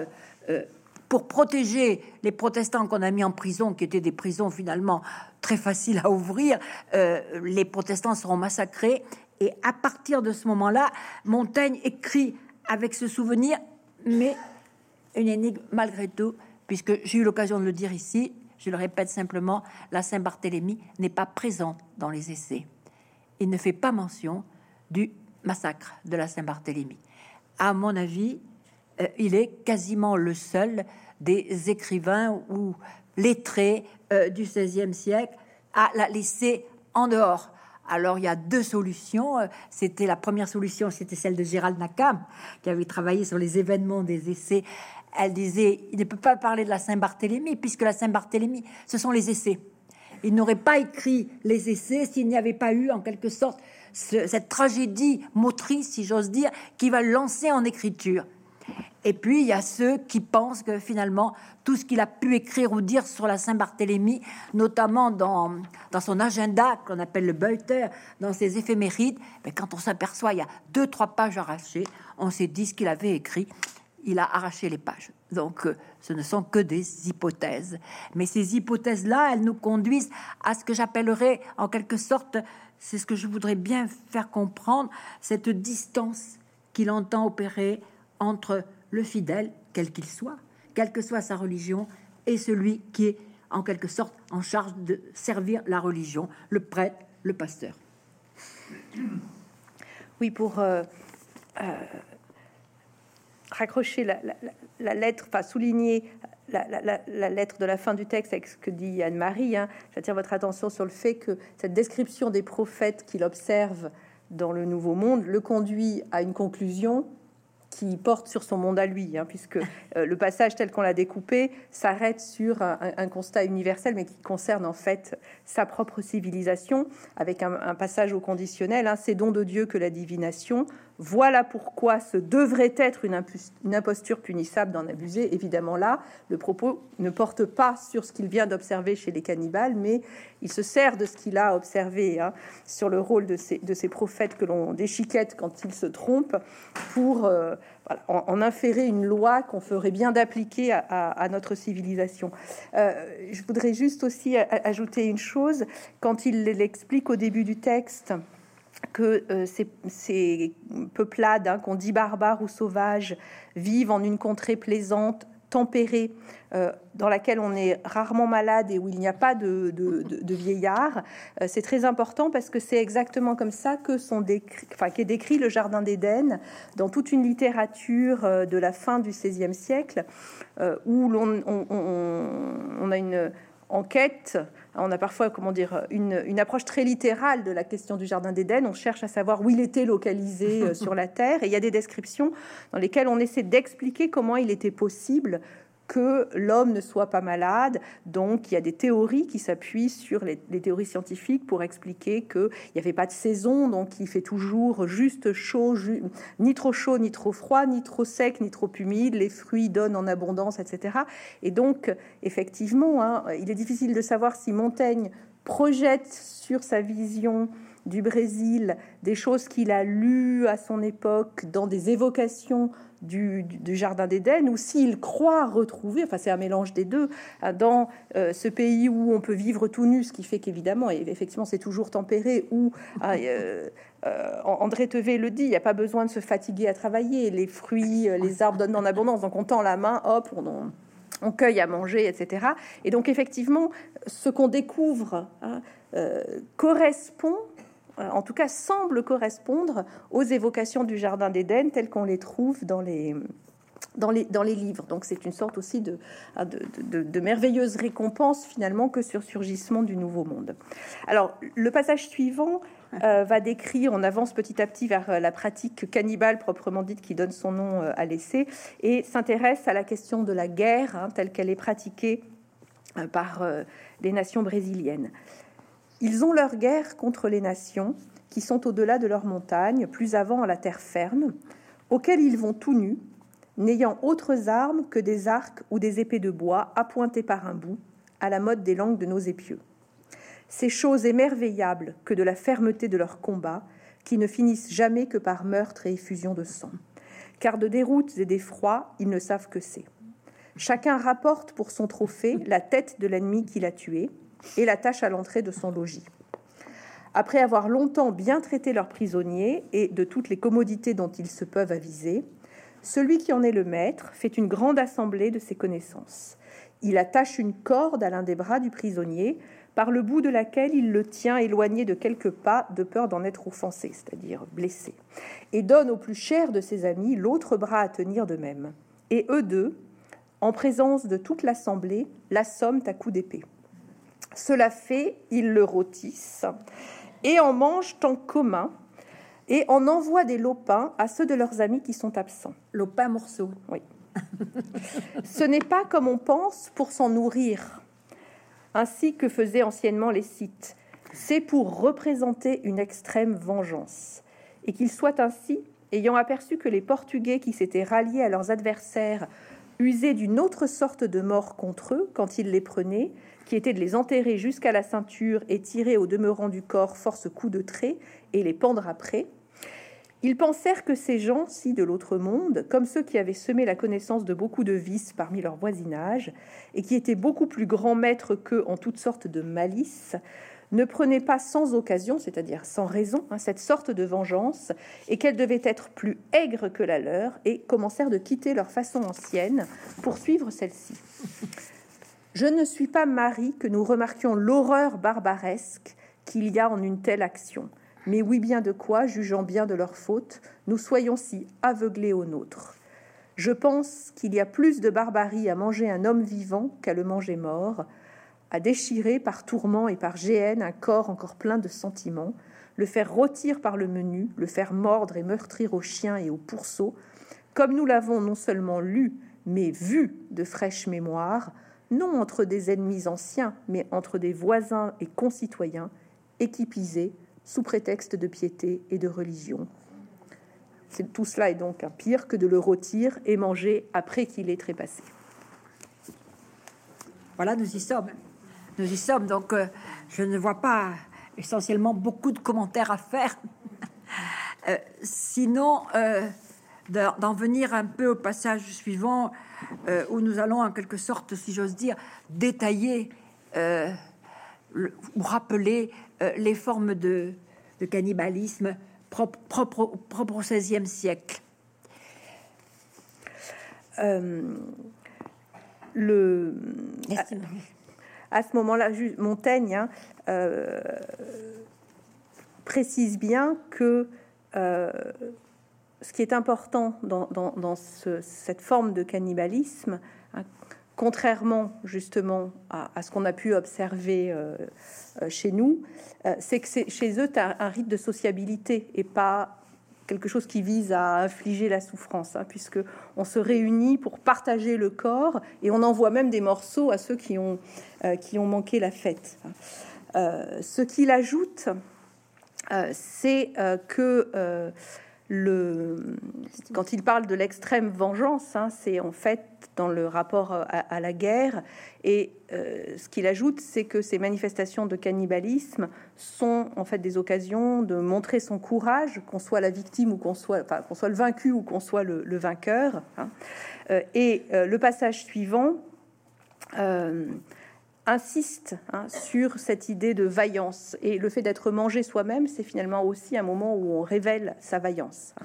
pour protéger les protestants qu'on a mis en prison, qui étaient des prisons finalement très faciles à ouvrir, euh, les protestants seront massacrés Et à partir de ce moment-là, Montaigne écrit avec ce souvenir, mais une énigme malgré tout, puisque j'ai eu l'occasion de le dire ici, je le répète simplement, la Saint-Barthélemy n'est pas présente dans les essais. Il ne fait pas mention du massacre de la Saint-Barthélemy. À mon avis, il est quasiment le seul des écrivains ou lettrés euh, du XVIe siècle à la laisser en dehors. Alors il y a deux solutions. Euh, c'était la première solution, c'était celle de Gérald Nakam, qui avait travaillé sur les événements des essais. Elle disait il ne peut pas parler de la Saint-Barthélemy puisque la Saint-Barthélemy, ce sont les essais. Il n'aurait pas écrit les essais s'il n'y avait pas eu en quelque sorte cette tragédie motrice, si j'ose dire, qui va lancer en écriture. Et puis, il y a ceux qui pensent que finalement, tout ce qu'il a pu écrire ou dire sur la Saint-Barthélemy, notamment dans, dans son agenda qu'on appelle le Beuter, dans ses éphémérides, mais quand on s'aperçoit, il y a deux, trois pages arrachées, on s'est dit ce qu'il avait écrit, il a arraché les pages. Donc, euh, ce ne sont que des hypothèses. Mais ces hypothèses-là, elles nous conduisent à ce que j'appellerais en quelque sorte, c'est ce que je voudrais bien faire comprendre, cette distance qu'il entend opérer entre le fidèle, quel qu'il soit, quelle que soit sa religion, et celui qui est en quelque sorte en charge de servir la religion, le prêtre, le pasteur. Oui, pour euh, euh, raccrocher la, lettre, enfin souligner la, lettre de la fin du texte avec ce que dit Anne-Marie, hein, j'attire votre attention sur le fait que cette description des prophètes qu'il observe dans le Nouveau Monde le conduit à une conclusion qui porte sur son monde à lui, hein, puisque euh, le passage tel qu'on l'a découpé s'arrête sur un, constat universel, mais qui concerne en fait sa propre civilisation, avec un, passage au conditionnel. Hein, C'est don de Dieu que la divination, voilà pourquoi ce devrait être une, imposture punissable d'en abuser. Évidemment, là, le propos ne porte pas sur ce qu'il vient d'observer chez les cannibales, mais il se sert de ce qu'il a observé hein, sur le rôle de ces, prophètes que l'on déchiquette quand ils se trompent pour euh, en, inférer une loi qu'on ferait bien d'appliquer à, notre civilisation. Euh, je voudrais juste aussi ajouter une chose quand il l'explique au début du texte que euh, ces, peuplades hein, qu'on dit barbares ou sauvages vivent en une contrée plaisante, tempérée, euh, dans laquelle on est rarement malade et où il n'y a pas de, vieillards. Euh, c'est très important parce que c'est exactement comme ça que sont décrit, enfin, qu'est décrit le Jardin d'Éden dans toute une littérature de la fin du XVIe siècle, où l'on on, a une enquête on a parfois, comment dire, une, approche très littérale de la question du jardin d'Éden. On cherche à savoir où il était localisé euh, sur la terre, et il y a des descriptions dans lesquelles on essaie d'expliquer comment il était possible que l'homme ne soit pas malade. Donc, il y a des théories qui s'appuient sur les, théories scientifiques pour expliquer qu'il n'y avait pas de saison, donc il fait toujours juste chaud, ni trop chaud, ni trop froid, ni trop sec, ni trop humide. Les fruits donnent en abondance, etc. Et donc, effectivement, hein, il est difficile de savoir si Montaigne projette sur sa vision du Brésil des choses qu'il a lues à son époque dans des évocations du, Jardin d'Éden, ou s'il croit retrouver, enfin c'est un mélange des deux, hein, dans euh, ce pays où on peut vivre tout nu, ce qui fait qu'évidemment, et effectivement c'est toujours tempéré, où hein, euh, euh, André Tevet le dit, il n'y a pas besoin de se fatiguer à travailler, les fruits, les arbres donnent en abondance, donc on tend la main, hop, on, on cueille à manger, etc. Et donc effectivement, ce qu'on découvre hein, correspond euh, en tout cas semble correspondre aux évocations du Jardin d'Éden telles qu'on les trouve dans les, dans les, dans les livres. Donc c'est une sorte aussi de, ah, de, de, merveilleuse récompense finalement que sur surgissement du Nouveau Monde. Alors le passage suivant euh, va décrire, on avance petit à petit vers euh, la pratique cannibale proprement dite qui donne son nom à l'essai et s'intéresse à la question de la guerre hein, telle qu'elle est pratiquée par les nations brésiliennes. Ils ont leur guerre contre les nations qui sont au-delà de leurs montagnes, plus avant à la terre ferme, auxquelles ils vont tout nus, n'ayant autres armes que des arcs ou des épées de bois appointées par un bout, à la mode des langues de nos épieux. Ces choses émerveillables que de la fermeté de leur combat, qui ne finissent jamais que par meurtre et effusion de sang. Car de déroutes et d'effrois, ils ne savent que c'est. Chacun rapporte pour son trophée la tête de l'ennemi qu'il a tué, et l'attache à l'entrée de son logis. Après avoir longtemps bien traité leurs prisonniers et de toutes les commodités dont ils se peuvent aviser, celui qui en est le maître fait une grande assemblée de ses connaissances. Il attache une corde à l'un des bras du prisonnier, par le bout de laquelle il le tient éloigné de quelques pas, de peur d'en être offensé, c'est-à-dire blessé, et donne au plus cher de ses amis l'autre bras à tenir de même. Et eux deux, en présence de toute l'assemblée, l'assomment à coups d'épée. Cela fait, ils le rôtissent et en mangent en commun et en envoient des lopins à ceux de leurs amis qui sont absents. Lopin morceau. Oui. Ce n'est pas comme on pense pour s'en nourrir, ainsi que faisaient anciennement les Scythes. C'est pour représenter une extrême vengeance. Et qu'il soit ainsi, ayant aperçu que les Portugais qui s'étaient ralliés à leurs adversaires usaient d'une autre sorte de mort contre eux quand ils les prenaient, qui était de les enterrer jusqu'à la ceinture et tirer au demeurant du corps force coups de trait et les pendre après, ils pensèrent que ces gens-ci de l'autre monde, comme ceux qui avaient semé la connaissance de beaucoup de vices parmi leur voisinage, et qui étaient beaucoup plus grands maîtres qu'eux en toutes sortes de malices, ne prenaient pas sans occasion, c'est-à-dire sans raison, hein, cette sorte de vengeance, et qu'elle devait être plus aigre que la leur, et commencèrent de quitter leur façon ancienne pour suivre celle-ci. Je ne suis pas Marie que nous remarquions l'horreur barbaresque qu'il y a en une telle action mais oui bien de quoi, jugeant bien de leur faute, nous soyons si aveuglés au nôtre. Je pense qu'il y a plus de barbarie à manger un homme vivant qu'à le manger mort, à déchirer par tourment et par géhenne un corps encore plein de sentiments, le faire rôtir par le menu, le faire mordre et meurtrir aux chiens et aux pourceaux, comme nous l'avons non seulement lu, mais vu de fraîche mémoire, non entre des ennemis anciens, mais entre des voisins et concitoyens, équipisés, sous prétexte de piété et de religion. Tout cela est donc un pire que de le rôtir et manger après qu'il ait trépassé. Voilà, nous y sommes. Nous y sommes, donc euh, je ne vois pas essentiellement beaucoup de commentaires à faire. Euh, sinon, euh, d'en venir un peu au passage suivant, où nous allons en quelque sorte, si j'ose dire, détailler ou rappeler euh, les formes de, cannibalisme propres au XVIe siècle. Euh, le, à, ce moment-là, Montaigne hein, euh, précise bien que ce qui est important dans, cette forme de cannibalisme, contrairement justement à, ce qu'on a pu observer euh, euh, chez nous, euh, c'est que chez eux, tu as un rite de sociabilité et pas quelque chose qui vise à infliger la souffrance, hein, puisque on se réunit pour partager le corps et on envoie même des morceaux à ceux qui ont, qui ont manqué la fête. ce qu'il ajoute, c'est que le, quand il parle de l'extrême vengeance, hein, c'est en fait dans le rapport à, la guerre. Et euh, ce qu'il ajoute, c'est que ces manifestations de cannibalisme sont en fait des occasions de montrer son courage, qu'on soit la victime ou qu'on soit, enfin, qu'on soit le vaincu ou qu'on soit le, vainqueur. Hein. Euh, et euh, le passage suivant insiste hein, sur cette idée de vaillance. Et le fait d'être mangé soi-même, c'est finalement aussi un moment où on révèle sa vaillance.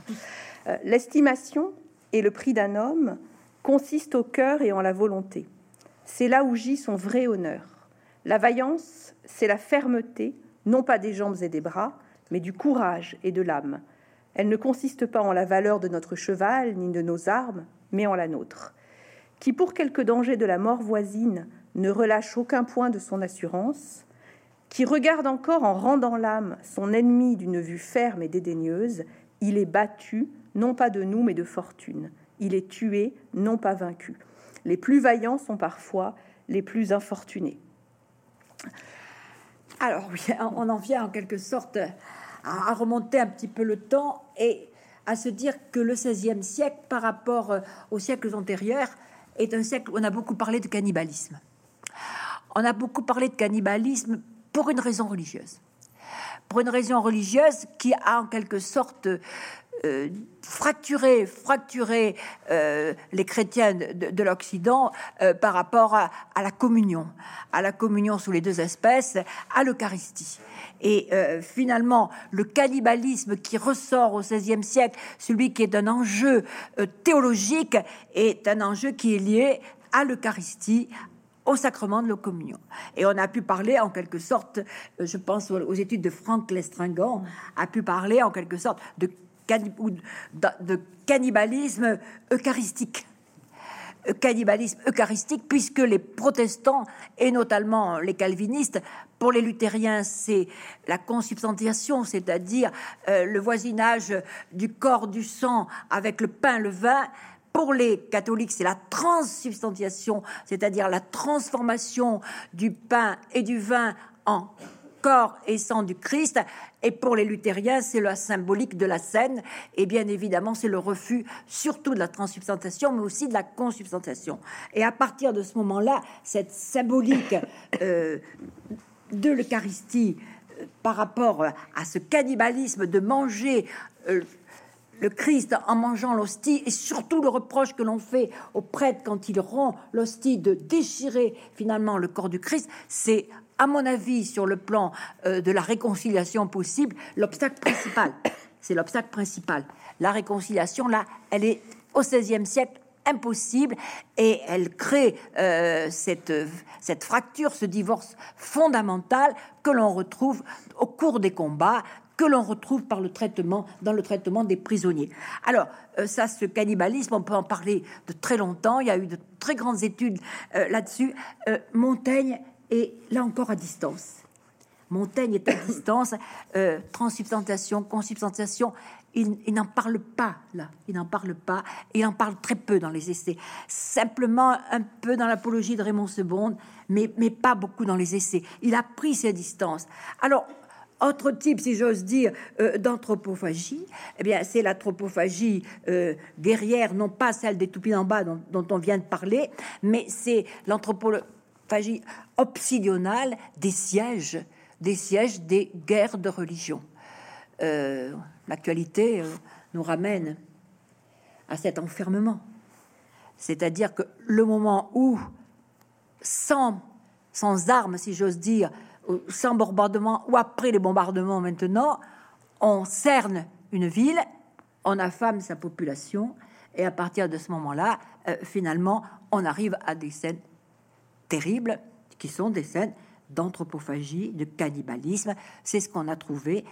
Euh, l'estimation et le prix d'un homme consiste au cœur et en la volonté. C'est là où gît son vrai honneur. La vaillance, c'est la fermeté, non pas des jambes et des bras, mais du courage et de l'âme. Elle ne consiste pas en la valeur de notre cheval ni de nos armes, mais en la nôtre. Qui, pour quelque danger de la mort voisine, ne relâche aucun point de son assurance, qui regarde encore en rendant l'âme son ennemi d'une vue ferme et dédaigneuse, il est battu, non pas de nous, mais de fortune. Il est tué, non pas vaincu. Les plus vaillants sont parfois les plus infortunés. Alors oui, on en vient en quelque sorte à remonter un petit peu le temps et à se dire que le XVIe siècle, par rapport aux siècles antérieurs, est un siècle où on a beaucoup parlé de cannibalisme on a beaucoup parlé de cannibalisme pour une raison religieuse. Pour une raison religieuse qui a en quelque sorte euh, fracturer, fracturer euh, les chrétiens de, l'Occident euh, par rapport à, la communion, à la communion sous les deux espèces, à l'Eucharistie. Et finalement, le cannibalisme qui ressort au XVIe siècle, celui qui est un enjeu théologique, est un enjeu qui est lié à l'Eucharistie, au sacrement de la communion. Et on a pu parler en quelque sorte, je pense aux études de Franck Lestringant, a pu parler en quelque sorte de cannibalisme eucharistique. Cannibalisme eucharistique, puisque les protestants, et notamment les calvinistes, pour les luthériens, c'est la consubstantiation, c'est-à-dire euh, le voisinage du corps, du sang avec le pain, le vin. Pour les catholiques, c'est la transsubstantiation, c'est-à-dire la transformation du pain et du vin en corps et sang du Christ. Et pour les luthériens, c'est la symbolique de la scène. Et bien évidemment, c'est le refus surtout de la transsubstantiation, mais aussi de la consubstantiation. Et à partir de ce moment-là, cette symbolique euh, de l'Eucharistie euh, par rapport à ce cannibalisme de manger euh, le Christ en mangeant l'hostie et surtout le reproche que l'on fait au prêtre quand il rend l'hostie de déchirer finalement le corps du Christ, c'est à mon avis, sur le plan euh, de la réconciliation possible, l'obstacle principal. C'est l'obstacle principal. La réconciliation, là, elle est au XVIe siècle impossible et elle crée euh, cette, cette fracture, ce divorce fondamental que l'on retrouve au cours des combats que l'on retrouve par le traitement dans le traitement des prisonniers. Alors euh, ça, ce cannibalisme, on peut en parler de très longtemps. Il y a eu de très grandes études là-dessus. Montaigne et là encore à distance. Montaigne est à distance, euh, transsubstantiation, consubstantiation, il, n'en parle pas là, il n'en parle pas, il en parle très peu dans les essais, simplement un peu dans l'apologie de Raymond Sebonde, mais, mais pas beaucoup dans les essais. Il a pris ses distances. Alors, autre type, si j'ose dire, euh, d'anthropophagie, eh bien, c'est l'anthropophagie euh, guerrière, non pas celle des toupies en bas dont, on vient de parler, mais c'est l'anthropologie obsidionale des sièges, des sièges des guerres de religion. Euh, l'actualité nous ramène à cet enfermement. C'est-à-dire que le moment où, sans, sans armes, si j'ose dire, sans bombardement, ou après les bombardements maintenant, on cerne une ville, on affame sa population, et à partir de ce moment-là, euh, finalement, on arrive à des scènes terribles qui sont des scènes d'anthropophagie, de cannibalisme. C'est ce qu'on a trouvé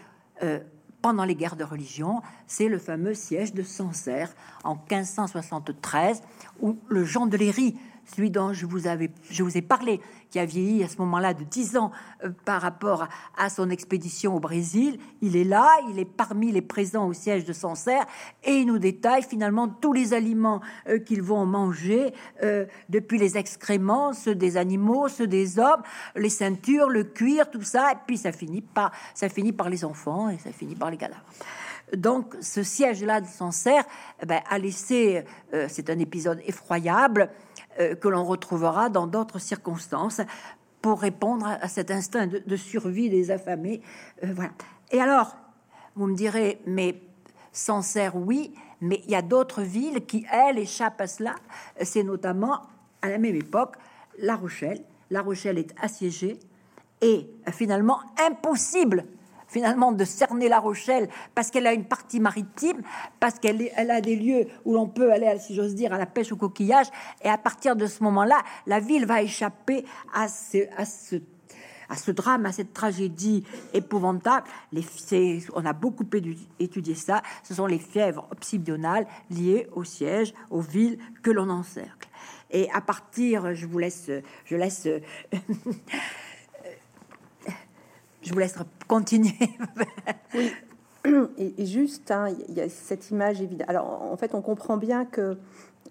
euh, pendant les guerres de religion. C'est le fameux siège de Sancerre en 1573, où le Jean de Léry celui dont je vous, avais, je vous ai parlé, qui a vieilli à ce moment-là de 10 ans euh, par rapport à, son expédition au Brésil, il est là, il est parmi les présents au siège de Sancerre, et il nous détaille finalement tous les aliments euh, qu'ils vont manger, euh, depuis les excréments, ceux des animaux, ceux des hommes, les ceintures, le cuir, tout ça, et puis ça finit par, ça finit par les enfants, et ça finit par les cadavres. Donc, ce siège-là de Sancerre eh ben, a laissé, c'est un épisode effroyable, euh, que l'on retrouvera dans d'autres circonstances pour répondre à, cet instinct de, survie des affamés. Euh, voilà. Et alors, vous me direz, mais Sancerre, oui, mais il y a d'autres villes qui, elles, échappent à cela. C'est notamment, à la même époque, La Rochelle. La Rochelle est assiégée et finalement impossible finalement de cerner La Rochelle parce qu'elle a une partie maritime, parce qu'elle elle a des lieux où l'on peut aller, si j'ose dire, à la pêche au coquillage. Et à partir de ce moment-là, la ville va échapper à ce, à ce à ce drame, à cette tragédie épouvantable. Les, on a beaucoup étudié ça. Ce sont les fièvres obsidionales liées au siège, aux villes que l'on encercle. Et à partir, je vous laisse, je laisse je vous laisse continuer. oui. Et, juste, hein, il y a cette image évidente. Alors, en fait, on comprend bien que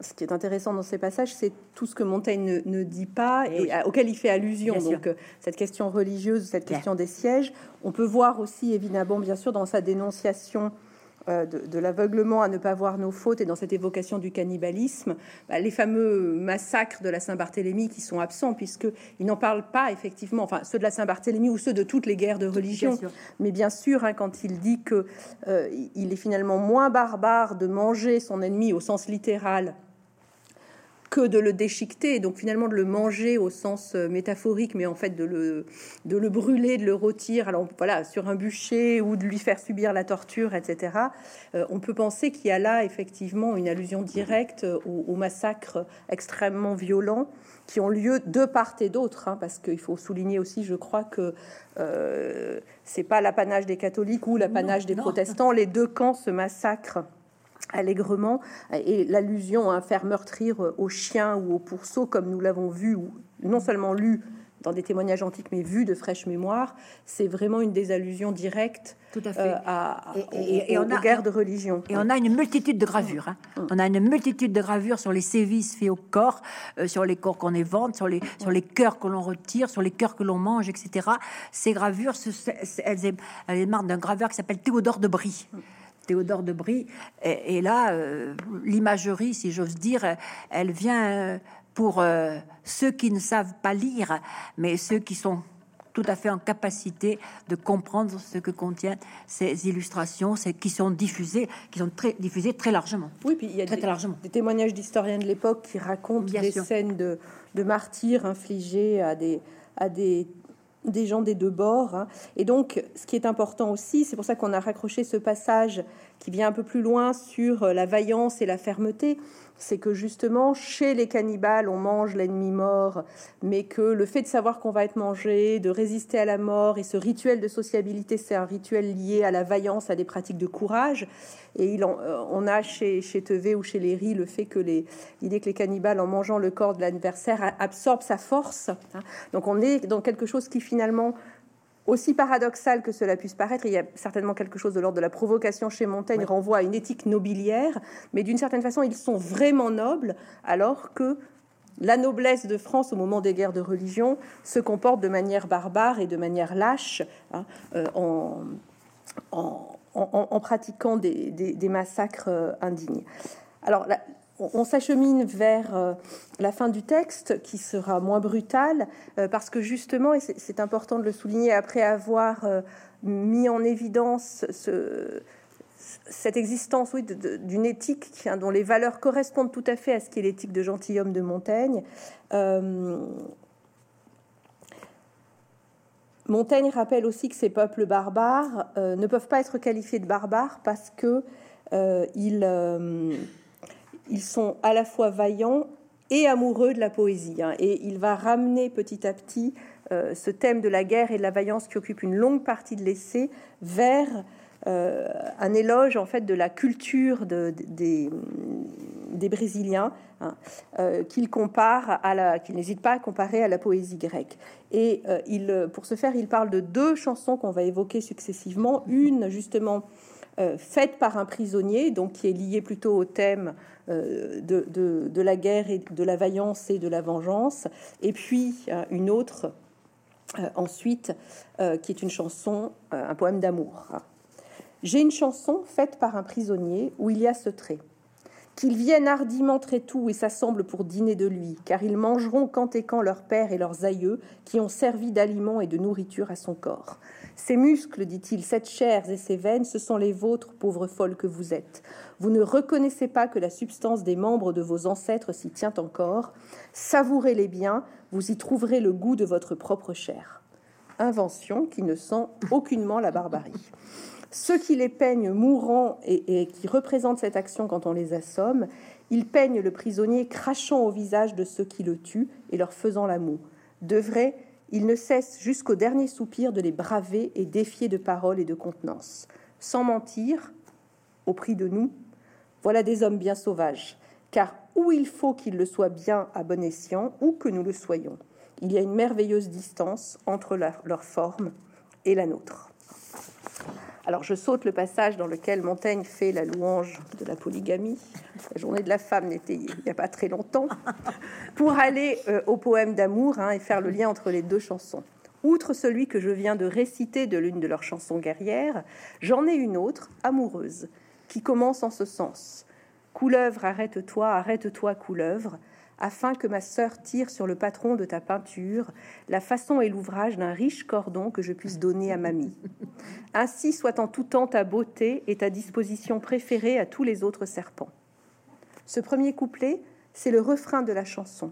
ce qui est intéressant dans ces passages, c'est tout ce que Montaigne ne, dit pas eh et, auquel il fait allusion. Donc, euh, cette question religieuse, cette question des sièges, on peut voir aussi, évidemment, bien sûr, dans sa dénonciation euh, de, l'aveuglement à ne pas voir nos fautes et dans cette évocation du cannibalisme, bah, les fameux massacres de la Saint-Barthélemy qui sont absents, puisqu'ils n'en parlent pas effectivement, enfin ceux de la Saint-Barthélemy ou ceux de toutes les guerres de religion. Mais bien sûr, hein, quand il dit que euh, il est finalement moins barbare de manger son ennemi au sens littéral que de le déchiqueter, donc finalement de le manger au sens euh, métaphorique, mais en fait de le, de le brûler, de le rôtir, alors voilà, sur un bûcher ou de lui faire subir la torture, etc. Euh, on peut penser qu'il y a là effectivement une allusion directe aux, massacres extrêmement violents qui ont lieu de part et d'autre, hein, parce qu'il faut souligner aussi, je crois que euh, c'est pas l'apanage des catholiques ou l'apanage des protestants, les deux camps se massacrent allègrement, et l'allusion à faire meurtrir aux chiens ou aux pourceaux, comme nous l'avons vu, ou non seulement lu dans des témoignages antiques, mais vu de fraîche mémoire, c'est vraiment une des allusions directes Tout à, fait. Euh, à, et, on a, guerres de religion. Et on a une multitude de gravures. Hein. Mm. On a une multitude de gravures sur les sévices faits au corps, euh, sur les corps qu'on évente, sur les, sur les cœurs que l'on retire, sur les cœurs que l'on mange, etc. Ces gravures, elles, elles, émarrent d'un graveur qui s'appelle Théodore de Brie. Mm. Théodore de Brie. Et, là, euh, l'imagerie, si j'ose dire, elle vient euh, pour euh, ceux qui ne savent pas lire, mais ceux qui sont tout à fait en capacité de comprendre ce que contiennent ces illustrations, c'est qui sont diffusées, qui sont très diffusées très largement. Oui, puis il y a des, largement. des témoignages d'historiens de l'époque qui racontent des scènes de, de martyrs infligés à des à des des gens des deux bords. Hein. Et donc, ce qui est important aussi, c'est pour ça qu'on a raccroché ce passage qui vient un peu plus loin sur euh, la vaillance et la fermeté, c'est que justement, chez les cannibales, on mange l'ennemi mort, mais que le fait de savoir qu'on va être mangé, de résister à la mort, et ce rituel de sociabilité, c'est un rituel lié à la vaillance, à des pratiques de courage. Et il euh, on a chez, chez Tevé ou chez les riz le fait que l'idée que les cannibales, en mangeant le corps de l'adversaire, absorbent sa force. Hein. Donc on est dans quelque chose qui finalement aussi paradoxal que cela puisse paraître, il y a certainement quelque chose de l'ordre de la provocation chez Montaigne, renvoie à une éthique nobiliaire, mais d'une certaine façon, ils sont vraiment nobles, alors que la noblesse de France au moment des guerres de religion se comporte de manière barbare et de manière lâche hein, euh, en, en, pratiquant des, des massacres euh, indignes. Alors, la, on s'achemine vers euh, la fin du texte qui sera moins brutal euh, parce que justement, et c'est important de le souligner, après avoir euh, mis en évidence cette existence d'une éthique dont les valeurs correspondent tout à fait à ce qui est l'éthique de gentilhomme de Montaigne. Montaigne rappelle aussi que ces peuples barbares ne peuvent pas être qualifiés de barbares parce que ils ils sont à la fois vaillants et amoureux de la poésie. Hein. et il va ramener petit à petit euh, ce thème de la guerre et de la vaillance qui occupe une longue partie de l'essai vers euh, un éloge en fait de la culture des, Brésiliens hein, euh, qu'il compare à la, qu'il n'hésite pas à comparer à la poésie grecque. Et il, pour ce faire, il parle de deux chansons qu'on va évoquer successivement. Une justement faite par un prisonnier, donc qui est liée plutôt au thème euh, de, la guerre et de la vaillance et de la vengeance, et puis euh, une autre euh, ensuite qui est une chanson, un poème d'amour. J'ai une chanson faite par un prisonnier où il y a ce trait. Qu'ils viennent hardiment très tout et s'assemblent pour dîner de lui, car ils mangeront quand et quand leurs pères et leurs aïeux qui ont servi d'aliment et de nourriture à son corps. Ces muscles, dit-il, cette chair et ces veines, ce sont les vôtres, pauvres folles que vous êtes. Vous ne reconnaissez pas que la substance des membres de vos ancêtres s'y tient encore. Savourez-les bien, vous y trouverez le goût de votre propre chair. Invention qui ne sent aucunement la barbarie. Ceux qui les peignent mourants et, qui représentent cette action quand on les assomme, ils peignent le prisonnier crachant au visage de ceux qui le tuent et leur faisant la moue. De vrai, il ne cesse jusqu'au dernier soupir de les braver et défier de paroles et de contenance. Sans mentir, au prix de nous, voilà des hommes bien sauvages, car où il faut qu'ils le soient bien à bon escient, ou que nous le soyons, il y a une merveilleuse distance entre leur forme et la nôtre. Alors je saute le passage dans lequel Montaigne fait la louange de la polygamie. La journée de la femme n'était il n'y a pas très longtemps, pour aller euh, au poème d'amour hein, et faire le lien entre les deux chansons. Outre celui que je viens de réciter de l'une de leurs chansons guerrières, j'en ai une autre, amoureuse, qui commence en ce sens. Couleuvre, arrête-toi, arrête-toi, couleuvre, afin que ma sœur tire sur le patron de ta peinture la façon et l'ouvrage d'un riche cordon que je puisse donner à mamie. Ainsi soit en tout temps ta beauté et ta disposition préférée à tous les autres serpents. Ce premier couplet, c'est le refrain de la chanson.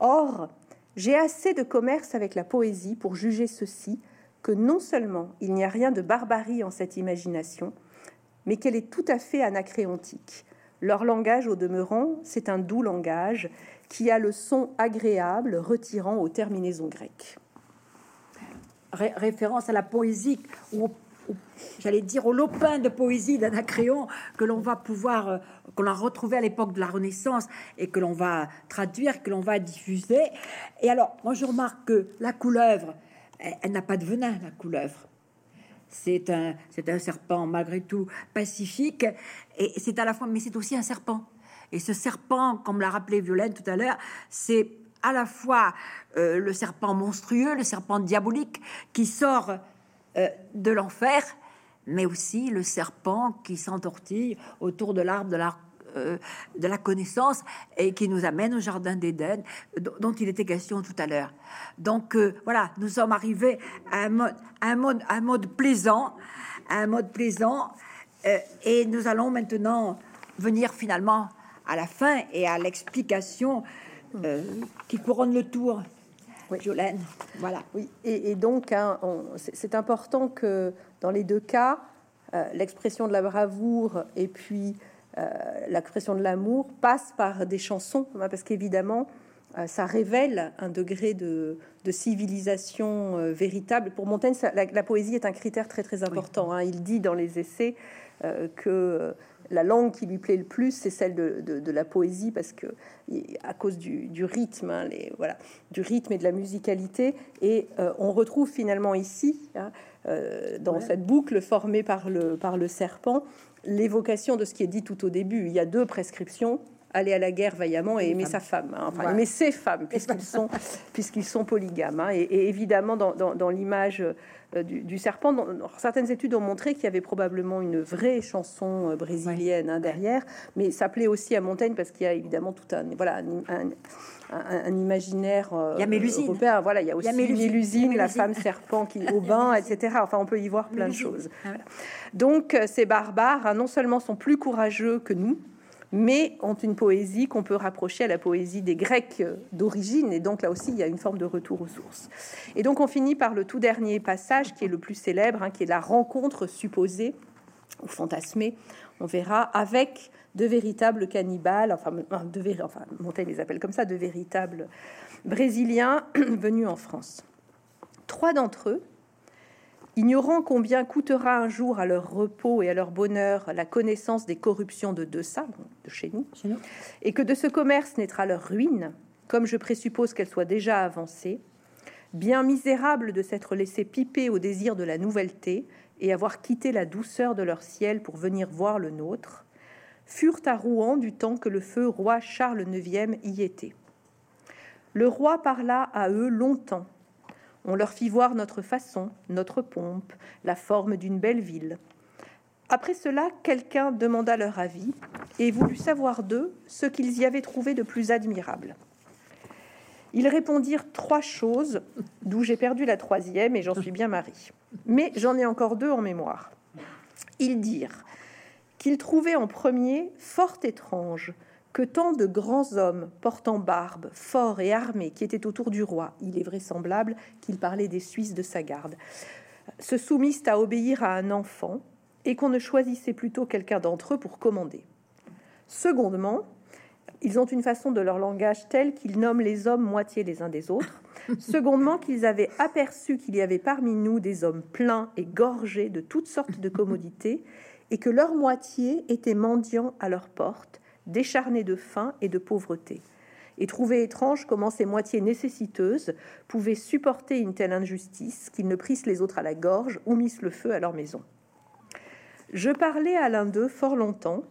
Or, j'ai assez de commerce avec la poésie pour juger ceci, que non seulement il n'y a rien de barbarie en cette imagination, mais qu'elle est tout à fait anacréontique. Leur langage, au demeurant, c'est un doux langage qui a le son agréable retirant aux terminaisons grecques. référence à la poésie, ou, j'allais dire au lopin de poésie d'Anacréon que l'on va pouvoir, euh, qu'on a retrouvé à l'époque de la Renaissance et que l'on va traduire, que l'on va diffuser. Et alors, moi je remarque que la couleuvre, elle n'a pas de venin, la couleuvre. C'est un, c'est un serpent malgré tout pacifique, et c'est à la fois, mais c'est aussi un serpent. Et ce serpent, comme l'a rappelé Violaine tout à l'heure, c'est à la fois euh, le serpent monstrueux, le serpent diabolique qui sort euh, de l'enfer, mais aussi le serpent qui s'entortille autour de l'arbre de la euh, de la connaissance et qui nous amène au jardin d'Éden dont il était question tout à l'heure. Donc euh, voilà, nous sommes arrivés à un mode, un mode, un mode plaisant, un mode plaisant, euh, et nous allons maintenant venir finalement à la fin et à l'explication qui couronne le tour. Oui. Jolène, voilà. Oui, et, donc hein, c'est important que dans les deux cas, l'expression de la bravoure et puis euh, l'expression de l'amour passe par des chansons, hein, parce qu'évidemment, euh, ça révèle un degré de, civilisation euh, véritable. Pour Montaigne, la, poésie est un critère très très important. Hein. Il dit dans les essais que la langue qui lui plaît le plus, c'est celle de, la poésie, parce que à cause du, rythme, hein, les, voilà, du rythme et de la musicalité. Et on retrouve finalement ici, dans cette boucle formée par le, par le serpent, l'évocation de ce qui est dit tout au début. Il y a deux prescriptions aller à la guerre vaillamment et aimer sa femme, hein. enfin aimer ses femmes, puisqu'ils sont, puisqu'ils sont polygames. Hein. Et, évidemment, dans, l'image euh, du, serpent, certaines études ont montré qu'il y avait probablement une vraie chanson euh, brésilienne hein, derrière, mais ça plaît aussi à Montaigne parce qu'il y a évidemment tout un, voilà, un, imaginaire euh, européen. Voilà, il y a aussi Mélusine, la femme serpent qui au bain, etc. Enfin, on peut y voir plein de choses. Ah, Donc, ces barbares, non seulement sont plus courageux que nous, mais ont une poésie qu'on peut rapprocher à la poésie des Grecs d'origine. Et donc là aussi, il y a une forme de retour aux sources. Et donc on finit par le tout dernier passage, qui est le plus célèbre, hein, qui est la rencontre supposée ou fantasmée, on verra, avec de véritables cannibales, enfin, de, enfin Montaigne les appelle comme ça, de véritables Brésiliens venus en France. Trois d'entre eux, ignorant combien coûtera un jour à leur repos et à leur bonheur la connaissance des corruptions de Dessa, de chez nous, et que de ce commerce naîtra leur ruine, comme je présuppose qu'elle soit déjà avancée, bien misérables de s'être laissés piper au désir de la nouvelleté et avoir quitté la douceur de leur ciel pour venir voir le nôtre, furent à Rouen du temps que le feu roi Charles IX y était. Le roi parla à eux longtemps on leur fit voir notre façon, notre pompe, la forme d'une belle ville. Après cela, quelqu'un demanda leur avis et voulut savoir d'eux ce qu'ils y avaient trouvé de plus admirable. Ils répondirent trois choses, d'où j'ai perdu la troisième et j'en suis bien mari. Mais j'en ai encore deux en mémoire. Ils dirent qu'ils trouvaient en premier fort étrange que tant de grands hommes portant barbe, forts et armés, qui étaient autour du roi, il est vraisemblable qu'il parlait des Suisses de sa garde, se soumissent à obéir à un enfant et qu'on ne choisissait plutôt quelqu'un d'entre eux pour commander. Secondement, ils ont une façon de leur langage telle qu'ils nomment les hommes moitié les uns des autres. Secondement, qu'ils avaient aperçu qu'il y avait parmi nous des hommes pleins et gorgés de toutes sortes de commodités, et que leur moitié était mendiants à leur porte, décharnés de faim et de pauvreté, et trouvaient étrange comment ces moitiés nécessiteuses pouvaient supporter une telle injustice qu'ils ne prissent les autres à la gorge ou missent le feu à leur maison. Je parlais à l'un d'eux fort longtemps,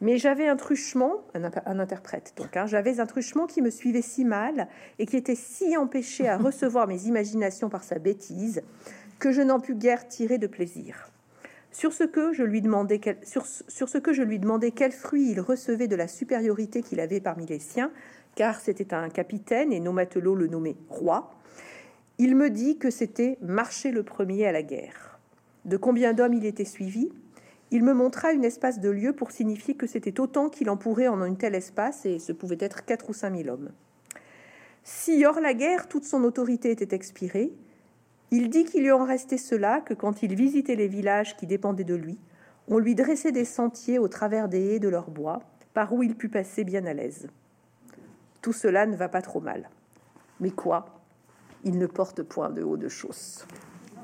mais j'avais un truchement, un, interprète donc, hein, j'avais un truchement qui me suivait si mal et qui était si empêché à recevoir mes imaginations par sa bêtise que je n'en pus guère tirer de plaisir. Sur ce que je lui demandais, quel fruit il recevait de la supériorité qu'il avait parmi les siens, car c'était un capitaine et nos matelots le nommaient roi, il me dit que c'était marcher le premier à la guerre. De combien d'hommes il était suivi? Il me montra une espace de lieu pour signifier que c'était autant qu'il en pourrait en un tel espace, et ce pouvait être quatre ou cinq mille hommes. Si hors la guerre toute son autorité était expirée, il dit qu'il lui en restait cela que quand il visitait les villages qui dépendaient de lui, on lui dressait des sentiers au travers des haies de leur bois, par où il put passer bien à l'aise. Tout cela ne va pas trop mal. Mais quoi? Il ne porte point de haut de chausse.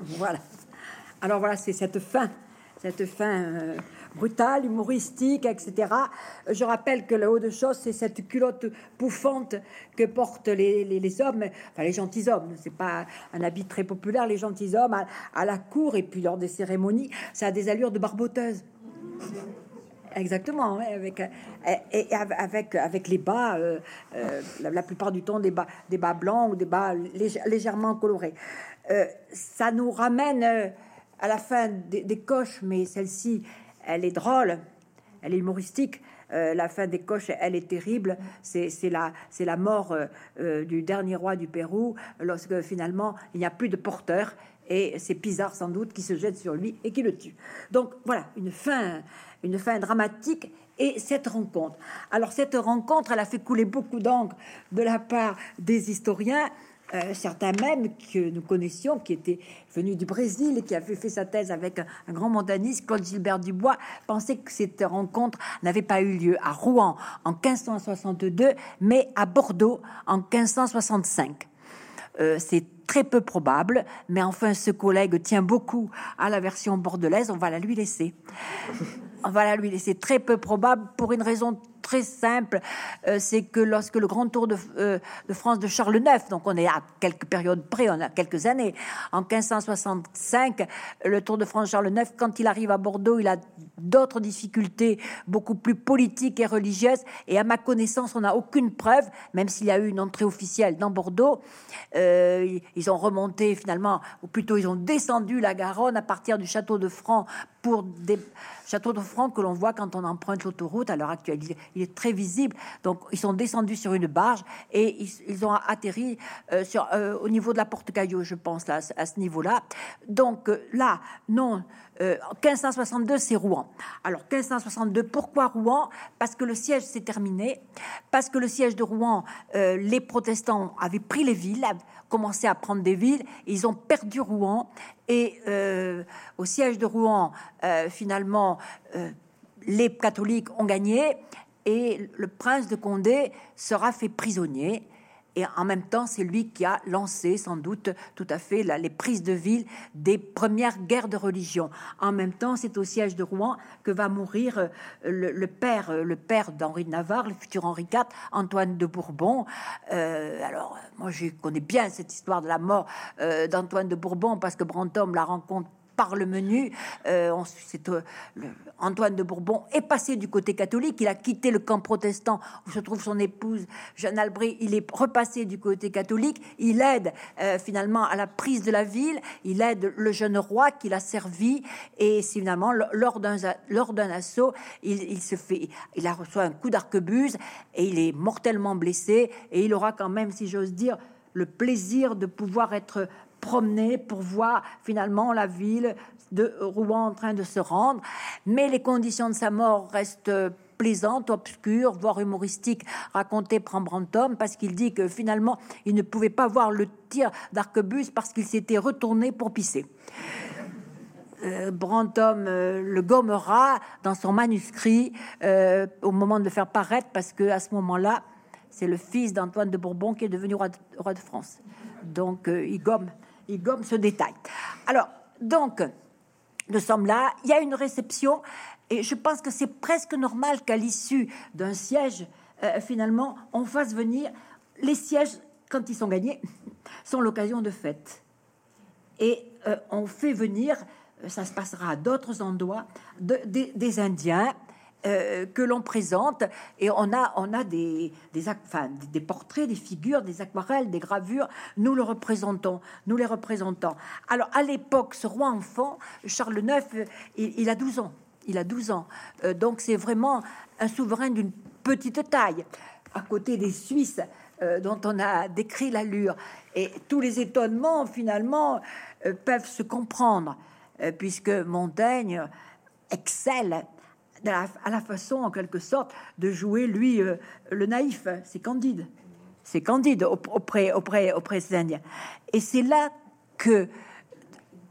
Voilà. Alors voilà, c'est cette fin, cette fin euh, brutale, humoristique, etc. Je rappelle que le haut de chose, c'est cette culotte pouffante que portent les, les, hommes, enfin les gentilshommes. C'est pas un habit très populaire, les gentilshommes à, à la cour et puis lors des cérémonies, ça a des allures de barboteuse. Exactement, avec, et, avec, avec les bas, euh, euh, la, plupart du temps des bas, des bas blancs ou des bas légèrement colorés. Euh, ça nous ramène à la fin des, des coches, mais celle-ci, elle est drôle, elle est humoristique. Euh, la fin des coches, elle est terrible. C'est la, mort euh, euh, du dernier roi du Pérou, lorsque finalement il n'y a plus de porteur. Et c'est Pizarre sans doute qui se jette sur lui et qui le tue. Donc voilà, une fin, une fin dramatique et cette rencontre. Alors cette rencontre, elle a fait couler beaucoup d'encre de la part des historiens. Euh, certains même que nous connaissions, qui était venu du Brésil et qui avait fait sa thèse avec un, grand montaniste, Claude Gilbert Dubois, pensaient que cette rencontre n'avait pas eu lieu à Rouen en 1562, mais à Bordeaux en 1565. Euh, c'est très peu probable, mais enfin ce collègue tient beaucoup à la version bordelaise, on va la lui laisser. On va la lui laisser très peu probable pour une raison très simple, euh, c'est que lorsque le grand tour de, euh, France de Charles IX, donc on est à quelques périodes près, on a quelques années, en 1565, le tour de France Charles IX, quand il arrive à Bordeaux, il a d'autres difficultés beaucoup plus politiques et religieuses, et à ma connaissance, on n'a aucune preuve, même s'il y a eu une entrée officielle dans Bordeaux, euh, ils ont remonté finalement, ou plutôt ils ont descendu la Garonne à partir du château de Franc pour des châteaux de Franc que l'on voit quand on emprunte l'autoroute à l'heure actuelle il est très visible. Donc, ils sont descendus sur une barge et ils, ont atterri euh, sur, euh, au niveau de la porte Caillou, je pense, là, à ce niveau-là. Donc, euh, là, non. 1562, c'est Rouen. Alors 1562, pourquoi Rouen? Parce que le siège s'est terminé, parce que le siège de Rouen, les protestants avaient pris les villes, commencé à prendre des villes, ils ont perdu Rouen, et au siège de Rouen, finalement, les catholiques ont gagné, et le prince de Condé sera fait prisonnier. Et en même temps, c'est lui qui a lancé sans doute tout à fait les prises de ville des premières guerres de religion. En même temps, c'est au siège de Rouen que va mourir euh, le, père, euh, le père d'Henri de Navarre, le futur Henri IV, Antoine de Bourbon. Euh, alors, moi, je connais bien cette histoire de la mort d'Antoine de Bourbon parce que Brantôme la rencontre par le menu. Euh, euh Antoine de Bourbon est passé du côté catholique. Il a quitté le camp protestant où se trouve son épouse Jeanne Albry. Il est repassé du côté catholique. Il aide euh, finalement à la prise de la ville. Il aide le jeune roi qu'il a servi. Et finalement, lors d'un lors d'un assaut, il, il, se fait, il a reçu un coup d'arquebuse et il est mortellement blessé. Et il aura quand même, si j'ose dire, le plaisir de pouvoir être promener pour voir finalement la ville de Rouen en train de se rendre. Mais les conditions de sa mort restent plaisantes, obscures, voire humoristiques, racontées par Brantôme, parce qu'il dit que finalement, il ne pouvait pas voir le tir d'arquebus parce qu'il s'était retourné pour pisser. Euh, euh, le gommera dans son manuscrit euh, au moment de le faire paraître, parce que à ce moment-là, c'est le fils d'Antoine de Bourbon qui est devenu roi de, roi de France. Donc, il gomme gomme ce détail. Alors, donc, nous sommes là, il y a une réception, et je pense que c'est presque normal qu'à l'issue d'un siège, euh, finalement, on fasse venir les sièges, quand ils sont gagnés, sont l'occasion de fête. Et euh, on fait venir, ça se passera à d'autres endroits, des Indiens, euh, que l'on présente et on a on a des des, portraits, des figures, des aquarelles, des gravures. Nous le représentons, nous les représentons. Alors à l'époque, ce roi enfant, Charles IX, il, a 12 ans. Il a 12 ans. Euh, donc c'est vraiment un souverain d'une petite taille, à côté des Suisses euh, dont on a décrit l'allure. Et tous les étonnements, finalement, peuvent se comprendre, puisque Montaigne excelle à la façon, en quelque sorte, de jouer, lui, euh, le naïf. C'est Candide. C'est Candide auprès, auprès, auprès des Indiens. Et c'est là que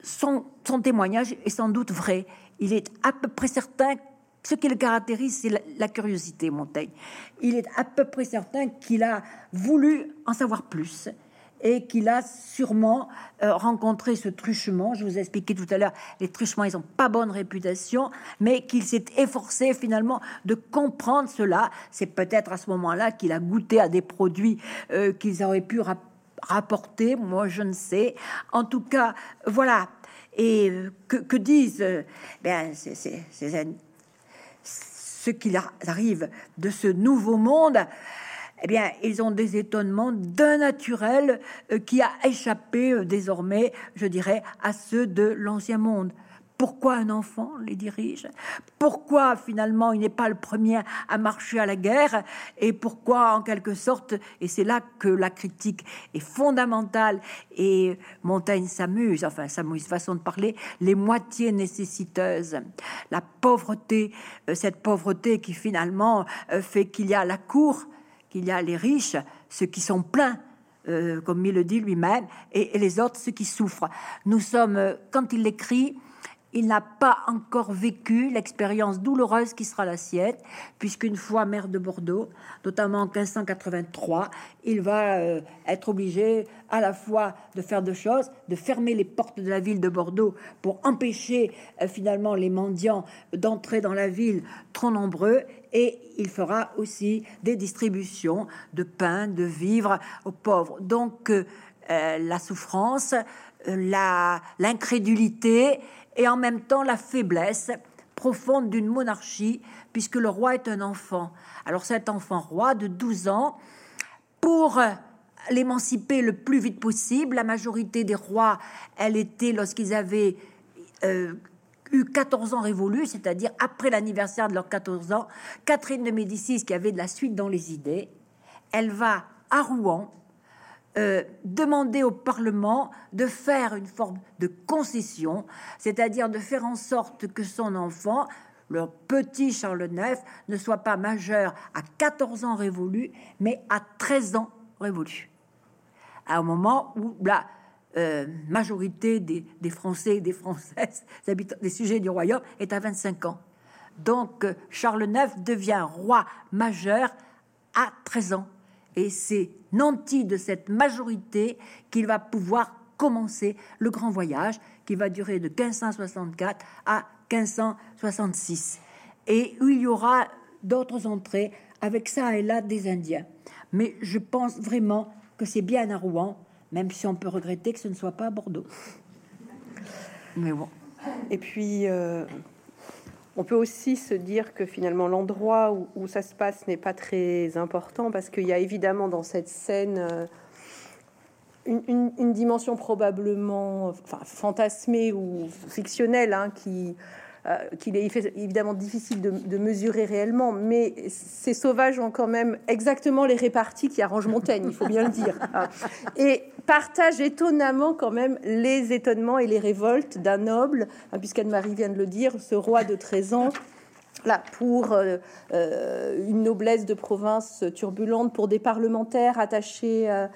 son, son, témoignage est sans doute vrai. Il est à peu près certain, ce qui le caractérise, c'est la, curiosité, Montaigne. Il est à peu près certain qu'il a voulu en savoir plus et qu'il a sûrement euh, rencontré ce truchement. Je vous ai expliqué tout à l'heure, les truchements, ils n'ont pas bonne réputation, mais qu'il s'est efforcé finalement de comprendre cela. C'est peut-être à ce moment-là qu'il a goûté à des produits euh, qu'ils auraient pu rapporter. Moi, je ne sais. En tout cas, voilà. Et euh, que, disent ben, c'est ce qu'il arrive de ce nouveau monde eh bien, ils ont des étonnements d'un naturel euh, qui a échappé euh, désormais, je dirais, à ceux de l'ancien monde. Pourquoi un enfant les dirige? Pourquoi finalement il n'est pas le premier à marcher à la guerre? Et pourquoi en quelque sorte, et c'est là que la critique est fondamentale, et Montaigne s'amuse, enfin s'amuse façon de parler, les moitiés nécessiteuses, la pauvreté, euh, cette pauvreté qui finalement fait qu'il y a la cour, qu'il y a les riches, ceux qui sont pleins, euh, comme il le dit lui-même, et, les autres, ceux qui souffrent. Nous sommes, euh, quand il l'écrit, il n'a pas encore vécu l'expérience douloureuse qui sera la sienne, puisqu'une fois maire de Bordeaux, notamment en 1583, il va euh, être obligé à la fois de faire deux choses, de fermer les portes de la ville de Bordeaux pour empêcher finalement les mendiants d'entrer dans la ville trop nombreux, et il fera aussi des distributions de pain, de vivres aux pauvres. Donc euh, la souffrance, l'incrédulité, et en même temps la faiblesse profonde d'une monarchie, puisque le roi est un enfant. Alors cet enfant roi de 12 ans, pour l'émanciper le plus vite possible, la majorité des rois, elle était lorsqu'ils avaient euh, eu 14 ans révolus, c'est-à-dire après l'anniversaire de leurs 14 ans, Catherine de Médicis, qui avait de la suite dans les idées, elle va à Rouen euh, demander au Parlement de faire une forme de concession, c'est-à-dire de faire en sorte que son enfant, le petit Charles IX, ne soit pas majeur à 14 ans révolu, mais à 13 ans révolu. À un moment où la euh, majorité des, Français et des Françaises, des, habitants, des sujets du royaume, est à 25 ans. Donc euh, Charles IX devient roi majeur à 13 ans. Et c'est nanti de cette majorité qu'il va pouvoir commencer le grand voyage qui va durer de 1564 à 1566 et où il y aura d'autres entrées avec ça et là des Indiens. Mais je pense vraiment que c'est bien à Rouen, même si on peut regretter que ce ne soit pas à Bordeaux. Mais bon. Et puis, euh, on peut aussi se dire que finalement l'endroit où, ça se passe n'est pas très important parce qu'il y a évidemment dans cette scène euh, une, dimension probablement enfin, fantasmée ou fictionnelle hein, qui qu'il est évidemment difficile de, mesurer réellement, mais ces sauvages ont quand même exactement les réparties qui arrangent Montaigne, il faut bien le dire, hein. et partagent étonnamment quand même les étonnements et les révoltes d'un noble, hein, puisqu'Anne-Marie vient de le dire, ce roi de 13 ans là, pour euh, euh, une noblesse de province turbulente, pour des parlementaires attachés euh,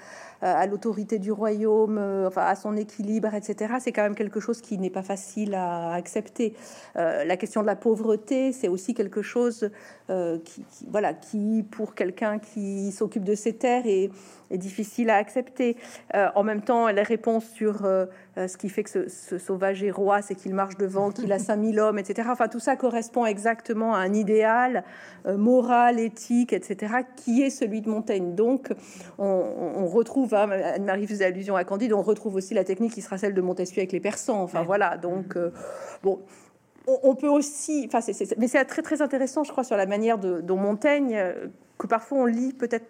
à l'autorité du royaume, euh, enfin à son équilibre, etc. C'est quand même quelque chose qui n'est pas facile à accepter. Euh, la question de la pauvreté, c'est aussi quelque chose qui, voilà, qui pour quelqu'un qui s'occupe de ses terres est, est difficile à accepter. en même temps, la réponse sur ce qui fait que ce, sauvage est roi, c'est qu'il marche devant, qu'il a 5000 hommes, etc. Enfin, tout ça correspond exactement à un idéal moral, éthique, etc., qui est celui de Montaigne. Donc, on, on retrouve Anne-Marie faisait allusion à Candide, on retrouve aussi la technique qui sera celle de Montesquieu avec les Persans. Enfin voilà, donc euh, bon, on, peut aussi, enfin, mais c'est très très intéressant, je crois, sur la manière de, dont Montaigne, euh, que parfois on lit peut-être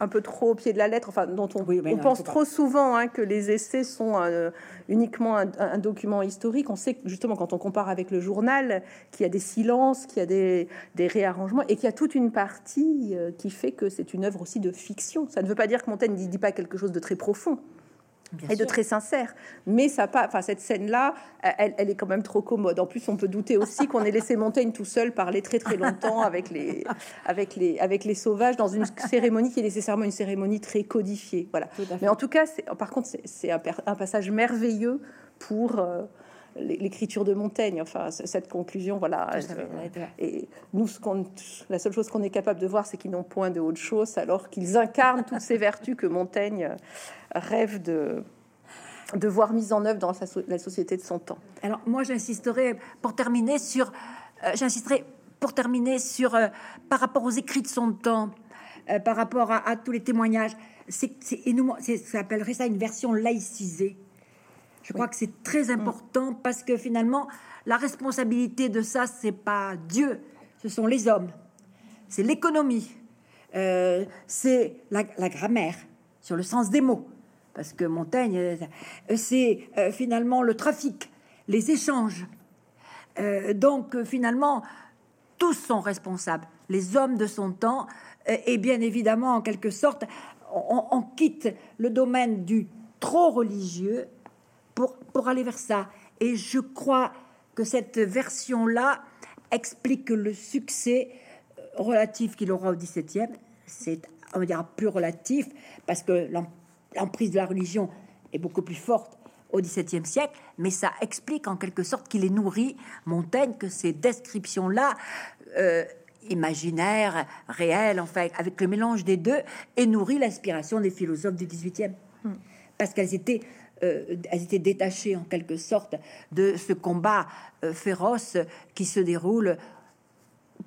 un peu trop au pied de la lettre, enfin, dont on, on pense trop souvent hein, que les essais sont euh, uniquement un, document historique. On sait que justement, quand on compare avec le journal, qu'il y a des silences, qu'il y a des, réarrangements, et qu'il y a toute une partie euh, qui fait que c'est une œuvre aussi de fiction. Ça ne veut pas dire que Montaigne ne dit pas quelque chose de très profond et de très sincère. Mais ça pas, enfin cette scène-là, elle, elle, est quand même trop commode. En plus, on peut douter aussi qu'on ait laissé Montaigne tout seul parler très très longtemps avec les, avec les, avec les sauvages dans une cérémonie qui est nécessairement une cérémonie très codifiée. Voilà. Mais en tout cas, par contre, c'est un, un, passage merveilleux pour euh, l'écriture de Montaigne, enfin cette conclusion, voilà. Et nous, ce la seule chose qu'on est capable de voir, c'est qu'ils n'ont point de autre chose, alors qu'ils incarnent toutes ces vertus que Montaigne rêve de de voir mises en œuvre dans la société de son temps. Alors moi, j'insisterai pour terminer sur, euh, j'insisterai pour terminer sur euh, par rapport aux écrits de son temps, euh, par rapport à, tous les témoignages. C'est, c'est, ça appellerait ça une version laïcisée je crois que c'est très mm. important parce que finalement, la responsabilité de ça, c'est pas Dieu, ce sont les hommes, c'est l'économie, euh, c'est la, grammaire sur le sens des mots, parce que Montaigne, euh, c'est euh, finalement le trafic, les échanges. donc finalement, tous sont responsables, les hommes de son temps, et bien évidemment, en quelque sorte, on quitte le domaine du trop religieux pour, aller vers ça. Et je crois que cette version-là explique le succès euh, relatif qu'il aura au XVIIe. C'est, on va dire, plus relatif parce que l'emprise de la religion est beaucoup plus forte au XVIIe siècle, mais ça explique en quelque sorte qu'il est nourri, Montaigne, que ces descriptions-là, euh, imaginaires, réelles, fait avec le mélange des deux, est nourri l'inspiration des philosophes du XVIIIe. Hmm. Parce qu'elles étaient elles étaient détachées en quelque sorte de ce combat euh, féroce qui se déroule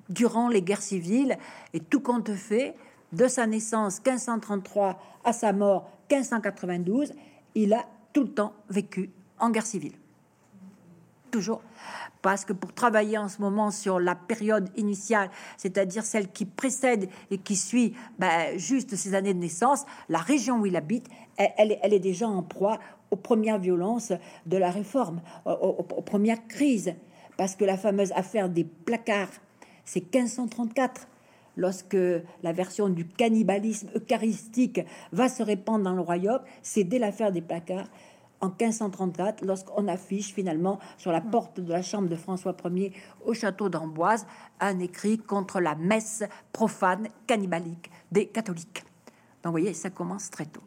durant les guerres civiles et tout compte fait de sa naissance 1533 à sa mort 1592, il a tout le temps vécu en guerre civile. Toujours parce que pour travailler en ce moment sur la période initiale, c'est-à-dire celle qui précède et qui suit ben, juste ses années de naissance, la région où il habite, elle, elle, est déjà en proie aux premières violences de la réforme, aux, premières crises, parce que la fameuse affaire des placards, c'est 1534 lorsque la version du cannibalisme eucharistique va se répandre dans le royaume, c'est dès l'affaire des placards en 1534, lorsqu'on affiche finalement sur la porte de la chambre de François Ier au château d'Amboise un écrit contre la messe profane cannibalique des catholiques. Donc vous voyez, ça commence très tôt.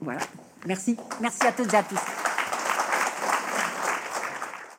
Voilà. Merci. Merci à toutes et à tous.